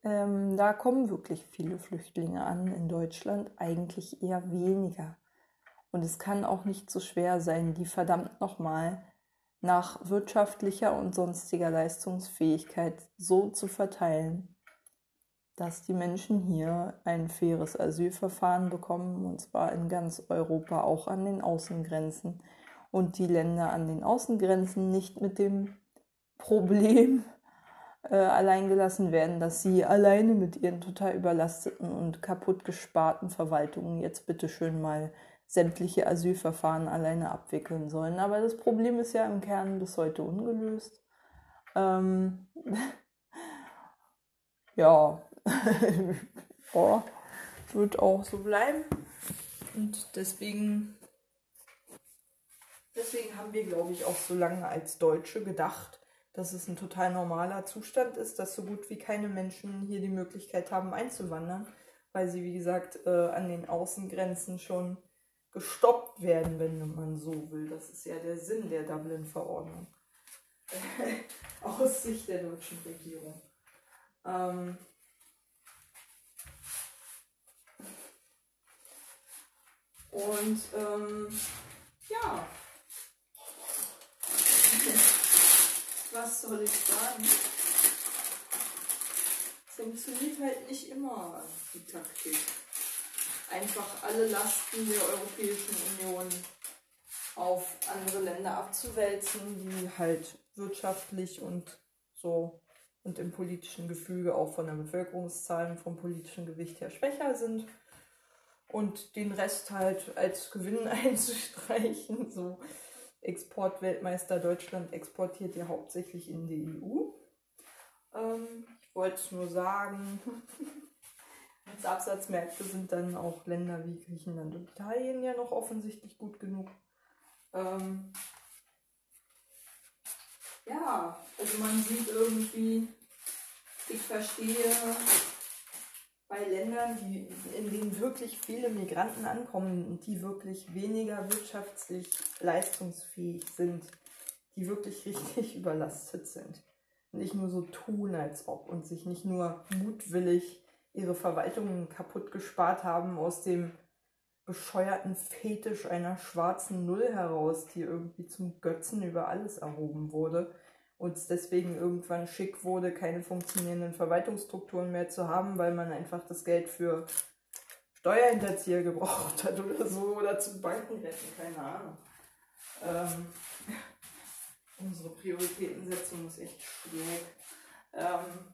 Ähm, da kommen wirklich viele Flüchtlinge an in Deutschland, eigentlich eher weniger. Und es kann auch nicht so schwer sein, die verdammt nochmal nach wirtschaftlicher und sonstiger Leistungsfähigkeit so zu verteilen, dass die Menschen hier ein faires Asylverfahren bekommen, und zwar in ganz Europa, auch an den Außengrenzen, und die Länder an den Außengrenzen nicht mit dem Problem äh, alleingelassen werden, dass sie alleine mit ihren total überlasteten und kaputt gesparten Verwaltungen jetzt bitteschön mal sämtliche Asylverfahren alleine abwickeln sollen. Aber das Problem ist ja im Kern bis heute ungelöst. Ähm [LAUGHS] ja, [LAUGHS] oh, wird auch so bleiben. Und deswegen, deswegen haben wir, glaube ich, auch so lange als Deutsche gedacht, dass es ein total normaler Zustand ist, dass so gut wie keine Menschen hier die Möglichkeit haben einzuwandern, weil sie, wie gesagt, äh, an den Außengrenzen schon gestoppt werden, wenn man so will. Das ist ja der Sinn der Dublin-Verordnung. [LAUGHS] Aus Sicht der deutschen Regierung. Ähm und ähm, ja, [LAUGHS] was soll ich sagen? Funktioniert halt nicht immer die Taktik einfach alle Lasten der Europäischen Union auf andere Länder abzuwälzen, die halt wirtschaftlich und so und im politischen Gefüge auch von der Bevölkerungszahl und vom politischen Gewicht her schwächer sind und den Rest halt als Gewinn [LAUGHS] einzustreichen. So Exportweltmeister Deutschland exportiert ja hauptsächlich in die EU. Ähm, ich wollte es nur sagen. [LAUGHS] Als Absatzmärkte sind dann auch Länder wie Griechenland und Italien ja noch offensichtlich gut genug. Ähm ja, also man sieht irgendwie, ich verstehe, bei Ländern, die, in denen wirklich viele Migranten ankommen und die wirklich weniger wirtschaftlich leistungsfähig sind, die wirklich richtig [LAUGHS] überlastet sind. Nicht nur so tun, als ob und sich nicht nur mutwillig ihre Verwaltungen kaputt gespart haben aus dem bescheuerten Fetisch einer schwarzen Null heraus, die irgendwie zum Götzen über alles erhoben wurde und es deswegen irgendwann schick wurde, keine funktionierenden Verwaltungsstrukturen mehr zu haben, weil man einfach das Geld für Steuerhinterzieher gebraucht hat oder so oder zum Banken retten, keine Ahnung. Ähm, [LAUGHS] unsere Prioritätensetzung ist echt schwierig. Ähm,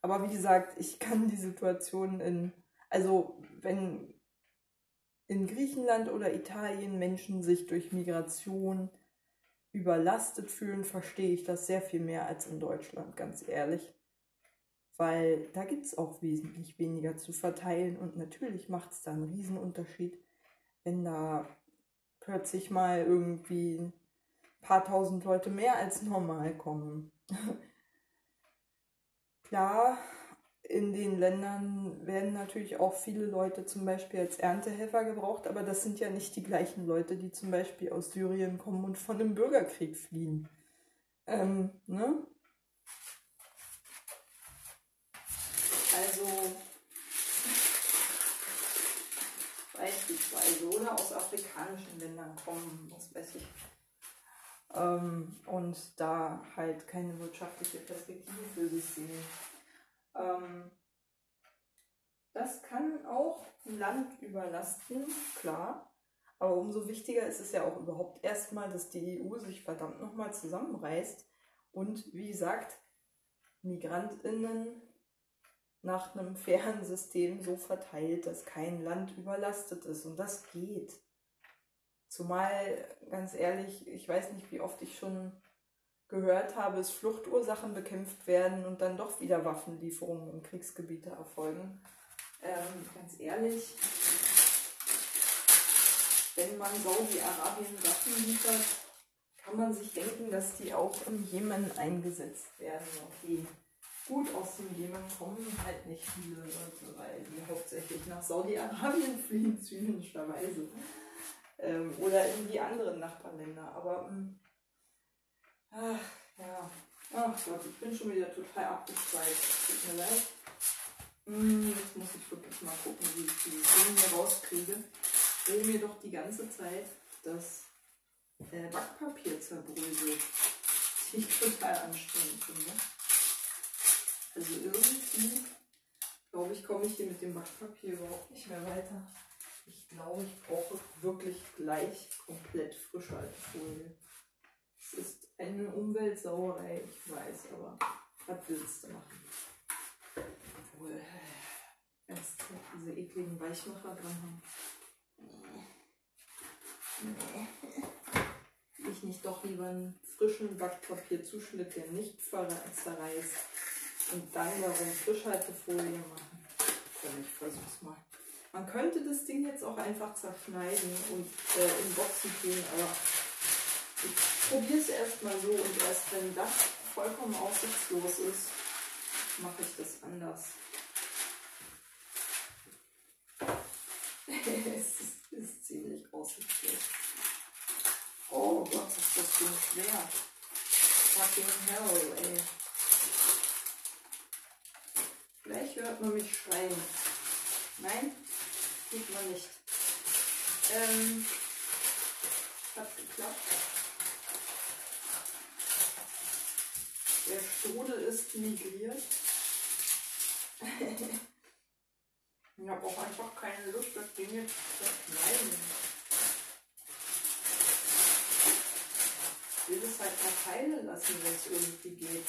aber wie gesagt, ich kann die Situation in, also wenn in Griechenland oder Italien Menschen sich durch Migration überlastet fühlen, verstehe ich das sehr viel mehr als in Deutschland, ganz ehrlich. Weil da gibt es auch wesentlich weniger zu verteilen und natürlich macht es da einen Riesenunterschied, wenn da plötzlich mal irgendwie ein paar tausend Leute mehr als normal kommen. [LAUGHS] Klar, in den Ländern werden natürlich auch viele Leute zum Beispiel als Erntehelfer gebraucht, aber das sind ja nicht die gleichen Leute, die zum Beispiel aus Syrien kommen und von dem Bürgerkrieg fliehen. Ähm, ne? Also beispielsweise oder aus afrikanischen Ländern kommen, was weiß ich ähm, und da halt keine wirtschaftliche Perspektive für sich sehen. Ähm, das kann auch Land überlasten, klar. Aber umso wichtiger ist es ja auch überhaupt erstmal, dass die EU sich verdammt nochmal zusammenreißt und wie gesagt, MigrantInnen nach einem fairen System so verteilt, dass kein Land überlastet ist. Und das geht. Zumal, ganz ehrlich, ich weiß nicht, wie oft ich schon gehört habe, dass Fluchtursachen bekämpft werden und dann doch wieder Waffenlieferungen in Kriegsgebiete erfolgen. Ähm, ganz ehrlich, wenn man Saudi-Arabien Waffen liefert, kann man sich denken, dass die auch im Jemen eingesetzt werden. Okay, gut, aus dem Jemen kommen halt nicht viele Leute, weil die hauptsächlich nach Saudi-Arabien fliehen, [LAUGHS] zynischerweise. Ähm, oder in die anderen Nachbarländer. Aber, ähm, ach, ja. Ach Gott, ich bin schon wieder total abgezweigt. Tut mir leid. Hm, jetzt muss ich wirklich mal gucken, wie ich die Dinge rauskriege. Wo mir doch die ganze Zeit das äh, Backpapier zerbröselt. Die ich [LAUGHS] total anstrengend finde. Also irgendwie, glaube ich, komme ich hier mit dem Backpapier überhaupt nicht mehr weiter. Ich glaube, ich brauche wirklich gleich komplett frische Folie. Es ist eine Umweltsauerei, ich weiß, aber was willst du machen? Obwohl, erst diese ekligen Weichmacher dran haben. Nee. Ich nicht doch lieber einen frischen Backpapierzuschnitt, der nicht zerreißt und dann darum Frischhaltefolie machen. Ich versuch's mal. Man könnte das Ding jetzt auch einfach zerschneiden und äh, in Boxen tun, aber ich probiere es erstmal so und erst wenn das vollkommen aussichtslos ist, mache ich das anders. [LAUGHS] es ist, ist, ziemlich aussichtslos. Oh Gott, ist das Ding schwer. Fucking hell, ey. Gleich hört man mich schreien. Nein, tut man nicht. Ähm, hat geklappt. Strudel ist migriert. [LAUGHS] ich habe auch einfach keine Lust, das Ding jetzt zu schneiden. Ich will es halt mal teilen lassen, wenn es irgendwie geht.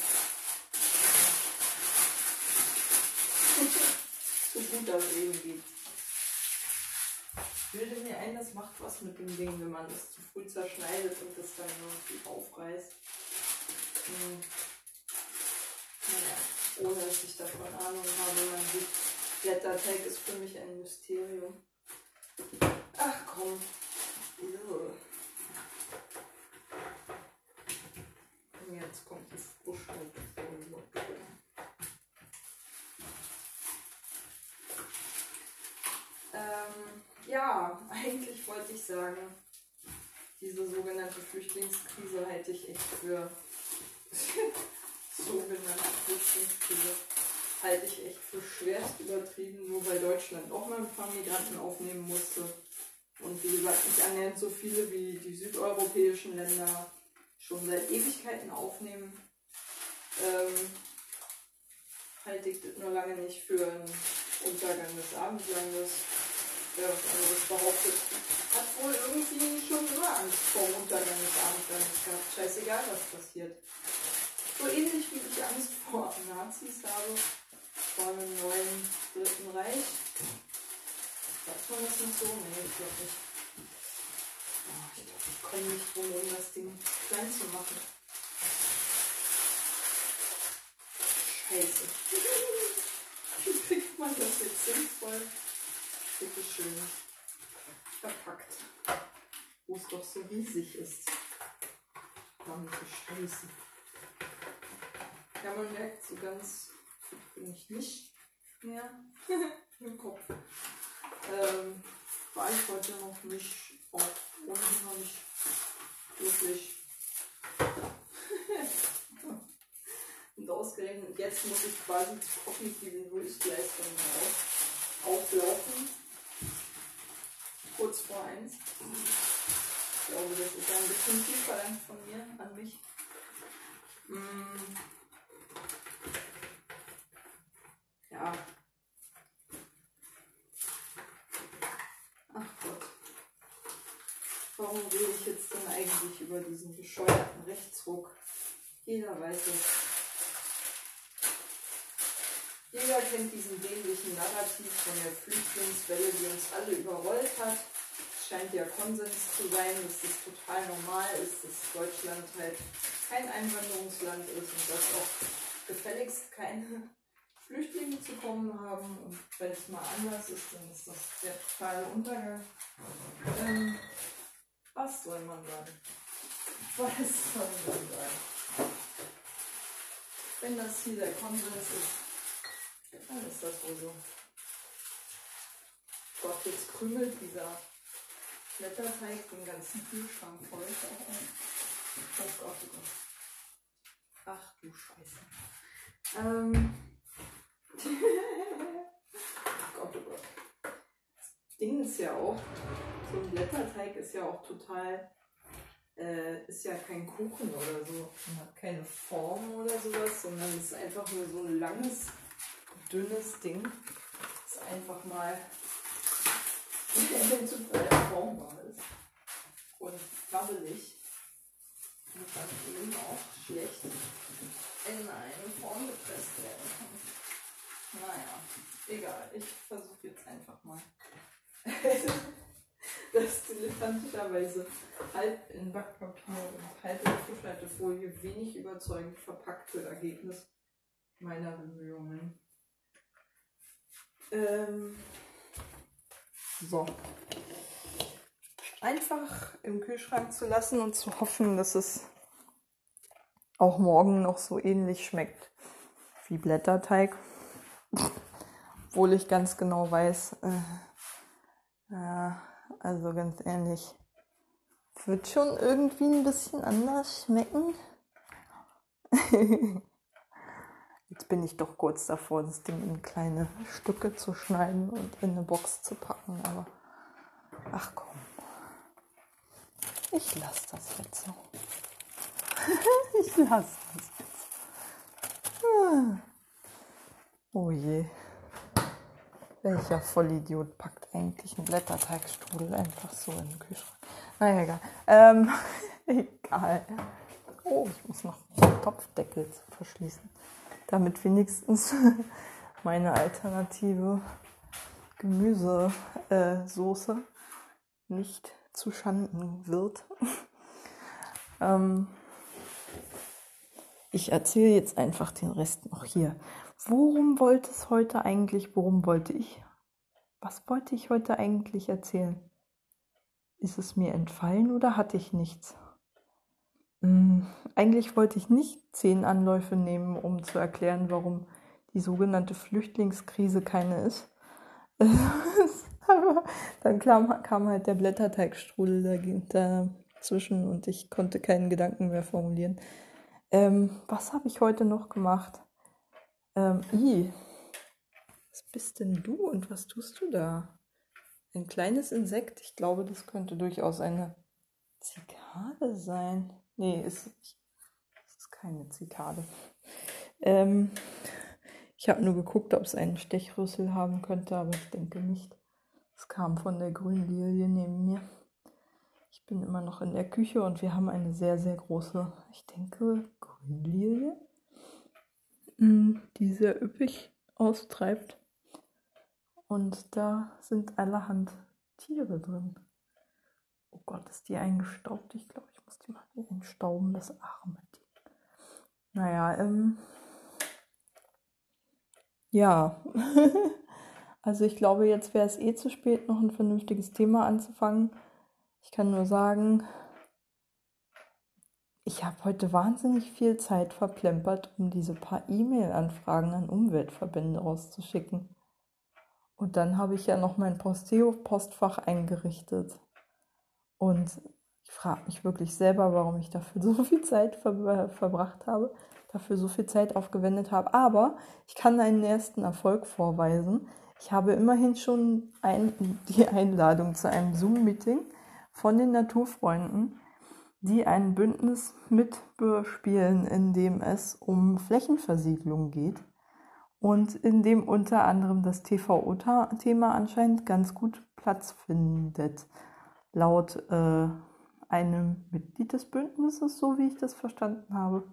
[LAUGHS] so gut das eben geht. Ich bilde mir ein, das macht was mit dem Ding, wenn man das zu früh zerschneidet und das dann irgendwie aufreißt. Hm. Ohne dass ich davon Ahnung habe, man sieht, Blätterteig ist für mich ein Mysterium. Ach komm. Und jetzt kommt die Frischheit. Ähm, ja, eigentlich wollte ich sagen, diese sogenannte Flüchtlingskrise halte ich echt für sogenannte Flüchtlingskrise halte ich echt für schwerst übertrieben, nur weil Deutschland auch mal ein paar Migranten aufnehmen musste. Und wie gesagt, nicht annähernd so viele wie die südeuropäischen Länder schon seit Ewigkeiten aufnehmen. Ähm, halte ich das nur lange nicht für einen Untergang des Abendlandes wer was anderes behauptet, hat wohl irgendwie schon immer Angst vor dem Untergang des Abendlandes gehabt. Scheißegal, was passiert. So ähnlich wie ich Angst vor Nazis habe, vor einem neuen Dritten Reich. Sagt man das nicht so? Nee, ich glaube nicht. Oh, ich glaube, ich komme nicht drum, um das Ding klein zu machen. Scheiße. [LAUGHS] Wie kriegt man das jetzt sinnvoll? bitteschön verpackt, wo es doch so riesig ist. Verdammte Scheiße. Ja, man merkt so ganz bin ich nicht mehr [LAUGHS] im Kopf. Ähm, war ich heute noch nicht auch ohnehin noch nicht wirklich. [LAUGHS] Und ausgerechnet jetzt muss ich quasi zu kognitiven Höchstleistungen auflaufen kurz vor eins. Ich glaube, das ist ein bisschen viel verlangt von mir an mich. Mm. Ja. Ach Gott. Warum rede ich jetzt denn eigentlich über diesen bescheuerten Rechtsruck? Jeder weiß es. Jeder kennt diesen dämlichen Narrativ von der Flüchtlingswelle, die uns alle überrollt hat. Es scheint ja Konsens zu sein, dass das total normal ist, dass Deutschland halt kein Einwanderungsland ist und dass auch gefälligst keine Flüchtlinge zu kommen haben. Und wenn es mal anders ist, dann ist das der totale Untergang. Ähm, was soll man sagen? Was soll man sagen? Wenn das hier der Konsens ist, dann ist das wohl so. Gott, jetzt krümelt dieser Blätterteig den ganzen Kühlschrank voll. Oh Gott, oh Gott. Ach du Scheiße. Ähm. Gott, oh Gott. Das Ding ist ja auch, so ein Blätterteig ist ja auch total, äh, ist ja kein Kuchen oder so. Man hat keine Form oder sowas, sondern es ist einfach nur so ein langes, dünnes Ding. Das einfach mal [LAUGHS] total formbar ist. Und wabbelig. Und dann eben auch schlecht in eine Form gepresst werden kann. Naja, egal. Ich versuche jetzt einfach mal. [LAUGHS] das dilettantischerweise halb in Backpapier und halb in Frischhaltefolie wenig überzeugend verpackte Ergebnis meiner Bemühungen. Ähm, so. Einfach im Kühlschrank zu lassen und zu hoffen, dass es auch morgen noch so ähnlich schmeckt wie Blätterteig. Obwohl ich ganz genau weiß, äh, ja, also ganz ehrlich, wird schon irgendwie ein bisschen anders schmecken. [LAUGHS] Jetzt bin ich doch kurz davor, das Ding in kleine Stücke zu schneiden und in eine Box zu packen, aber ach komm. Ich lasse das jetzt so. [LAUGHS] ich lasse das jetzt. Ah. Oh je. Welcher Vollidiot packt eigentlich einen Blätterteigstrudel einfach so in den Kühlschrank? Naja, egal. Ähm, [LAUGHS] egal. Oh, ich muss noch den Topfdeckel verschließen, damit wenigstens [LAUGHS] meine alternative Gemüsesoße nicht zu Schanden wird. [LAUGHS] ähm, ich erzähle jetzt einfach den Rest noch hier. Worum wollte es heute eigentlich? Worum wollte ich? Was wollte ich heute eigentlich erzählen? Ist es mir entfallen oder hatte ich nichts? Hm, eigentlich wollte ich nicht zehn Anläufe nehmen, um zu erklären, warum die sogenannte Flüchtlingskrise keine ist. [LAUGHS] Aber dann kam, kam halt der Blätterteigstrudel dazwischen und ich konnte keinen Gedanken mehr formulieren. Ähm, was habe ich heute noch gemacht? Ähm, I, was bist denn du und was tust du da? Ein kleines Insekt? Ich glaube, das könnte durchaus eine Zikade sein. Nee, ist, es ist keine Zikade. Ähm, ich habe nur geguckt, ob es einen Stechrüssel haben könnte, aber ich denke nicht. Es kam von der grünen Lilie neben mir. Ich bin immer noch in der Küche und wir haben eine sehr, sehr große, ich denke, Grünlilie, die sehr üppig austreibt. Und da sind allerhand Tiere drin. Oh Gott, ist die eingestaubt? Ich glaube, ich muss die mal einstauben, das arme Ding. Naja, ähm. Ja. [LAUGHS] also ich glaube, jetzt wäre es eh zu spät, noch ein vernünftiges Thema anzufangen. Ich kann nur sagen, ich habe heute wahnsinnig viel Zeit verplempert, um diese paar E-Mail-Anfragen an Umweltverbände rauszuschicken. Und dann habe ich ja noch mein Posteo-Postfach eingerichtet. Und ich frage mich wirklich selber, warum ich dafür [LAUGHS] so viel Zeit ver verbracht habe, dafür so viel Zeit aufgewendet habe. Aber ich kann einen ersten Erfolg vorweisen. Ich habe immerhin schon ein, die Einladung zu einem Zoom-Meeting von den Naturfreunden, die ein Bündnis mitbespielen, in dem es um Flächenversiegelung geht und in dem unter anderem das TVO-Thema anscheinend ganz gut Platz findet. laut äh, einem Mitglied des Bündnisses, so wie ich das verstanden habe.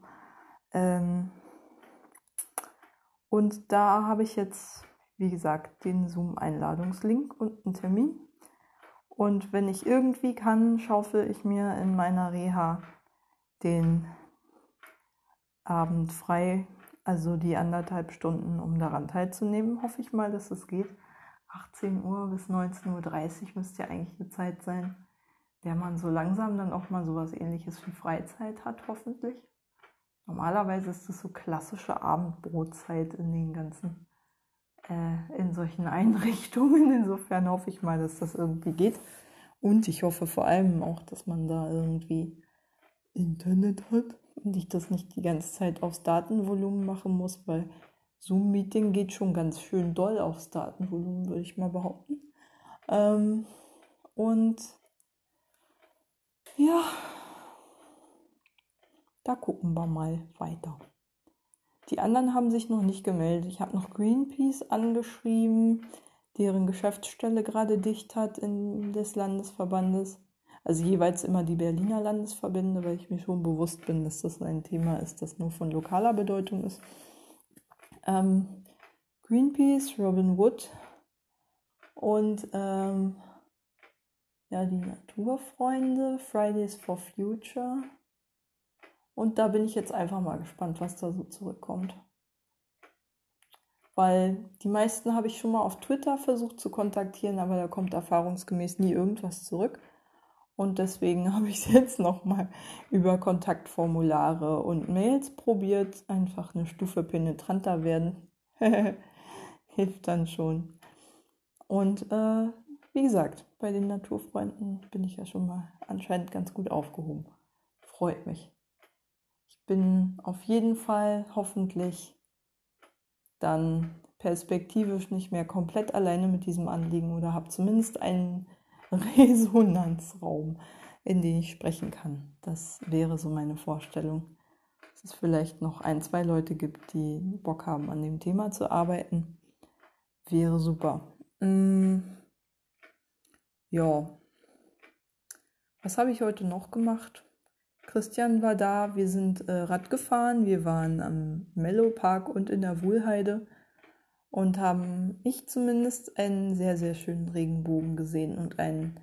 Ähm, und da habe ich jetzt, wie gesagt, den Zoom-Einladungslink und einen Termin. Und wenn ich irgendwie kann, schaufel ich mir in meiner Reha den Abend frei, also die anderthalb Stunden, um daran teilzunehmen. Hoffe ich mal, dass es geht. 18 Uhr bis 19.30 Uhr müsste ja eigentlich eine Zeit sein, der man so langsam dann auch mal sowas ähnliches wie Freizeit hat, hoffentlich. Normalerweise ist es so klassische Abendbrotzeit in den ganzen, äh, in solchen [LAUGHS] Einrichtungen. Insofern hoffe ich mal, dass das irgendwie geht. Und ich hoffe vor allem auch, dass man da irgendwie Internet hat und ich das nicht die ganze Zeit aufs Datenvolumen machen muss, weil Zoom-Meeting geht schon ganz schön doll aufs Datenvolumen, würde ich mal behaupten. Ähm, und ja, da gucken wir mal weiter. Die anderen haben sich noch nicht gemeldet. Ich habe noch Greenpeace angeschrieben, deren Geschäftsstelle gerade dicht hat in des Landesverbandes. Also jeweils immer die Berliner Landesverbände, weil ich mir schon bewusst bin, dass das ein Thema ist, das nur von lokaler Bedeutung ist. Ähm, Greenpeace, Robin Wood und ähm, ja, die Naturfreunde, Fridays for Future. Und da bin ich jetzt einfach mal gespannt, was da so zurückkommt. Weil die meisten habe ich schon mal auf Twitter versucht zu kontaktieren, aber da kommt erfahrungsgemäß nie irgendwas zurück. Und deswegen [LAUGHS] habe ich es jetzt nochmal über Kontaktformulare und Mails probiert. Einfach eine Stufe penetranter werden. [LAUGHS] Hilft dann schon. Und äh, wie gesagt, bei den Naturfreunden bin ich ja schon mal anscheinend ganz gut aufgehoben. Freut mich. Bin auf jeden Fall hoffentlich dann perspektivisch nicht mehr komplett alleine mit diesem Anliegen oder habe zumindest einen [LAUGHS] Resonanzraum, in den ich sprechen kann. Das wäre so meine Vorstellung. Dass es vielleicht noch ein, zwei Leute gibt, die Bock haben, an dem Thema zu arbeiten. Wäre super. Mm. Ja. Was habe ich heute noch gemacht? Christian war da, wir sind äh, Rad gefahren, wir waren am Mellow Park und in der Wohlheide und haben, ich zumindest, einen sehr, sehr schönen Regenbogen gesehen und einen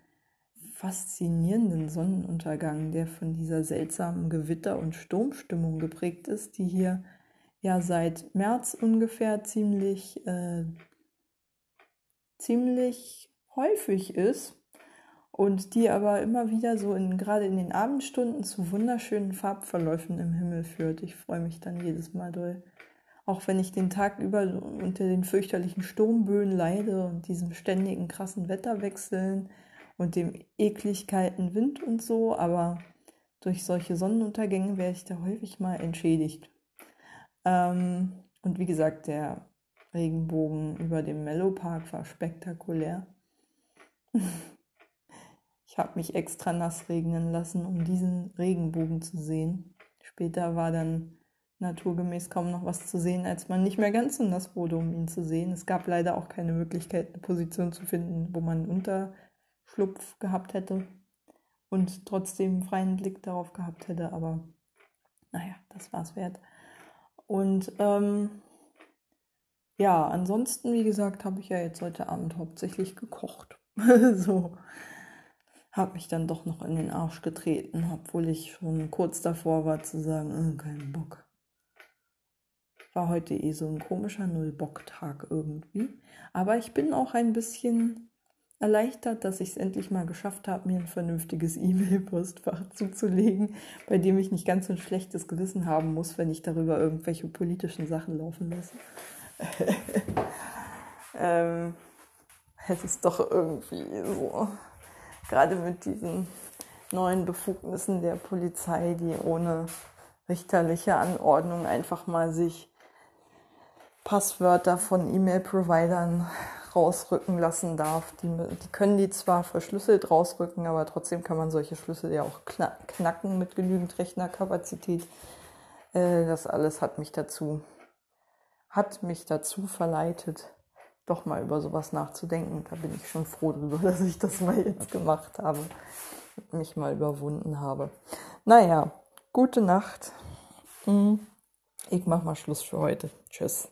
faszinierenden Sonnenuntergang, der von dieser seltsamen Gewitter- und Sturmstimmung geprägt ist, die hier ja seit März ungefähr ziemlich, äh, ziemlich häufig ist und die aber immer wieder so in, gerade in den Abendstunden zu wunderschönen Farbverläufen im Himmel führt. Ich freue mich dann jedes Mal doll auch wenn ich den Tag über unter den fürchterlichen Sturmböen leide und diesem ständigen krassen Wetterwechseln und dem eklig kalten Wind und so, aber durch solche Sonnenuntergänge werde ich da häufig mal entschädigt. Ähm, und wie gesagt, der Regenbogen über dem Mellow Park war spektakulär. [LAUGHS] ich habe mich extra nass regnen lassen, um diesen Regenbogen zu sehen. Später war dann naturgemäß kaum noch was zu sehen, als man nicht mehr ganz so nass wurde, um ihn zu sehen. Es gab leider auch keine Möglichkeit, eine Position zu finden, wo man Unterschlupf gehabt hätte und trotzdem freien Blick darauf gehabt hätte, aber naja, das war es wert. Und ähm, ja, ansonsten, wie gesagt, habe ich ja jetzt heute Abend hauptsächlich gekocht. [LAUGHS] so habe mich dann doch noch in den Arsch getreten, obwohl ich schon kurz davor war zu sagen, äh, kein Bock. War heute eh so ein komischer Null-Bock-Tag irgendwie. Aber ich bin auch ein bisschen erleichtert, dass ich es endlich mal geschafft habe, mir ein vernünftiges [LAUGHS] E-Mail-Postfach zuzulegen, bei dem ich nicht ganz so ein schlechtes Gewissen haben muss, wenn ich darüber irgendwelche politischen Sachen laufen lasse. [LAUGHS] ähm, es ist doch irgendwie so, gerade mit diesen neuen Befugnissen der Polizei, die ohne richterliche Anordnung einfach mal sich Passwörter von E-Mail-Providern rausrücken lassen darf. Die, die, können die zwar verschlüsselt rausrücken, aber trotzdem kann man solche Schlüssel ja auch knacken mit genügend Rechnerkapazität. Äh, das alles hat mich dazu, hat mich dazu verleitet, doch mal über sowas nachzudenken. Da bin ich schon froh drüber, [LAUGHS] dass ich das mal jetzt gemacht habe. Mich mal überwunden habe. Naja, gute Nacht. Hm. Ich mach mal Schluss für heute. Tschüss.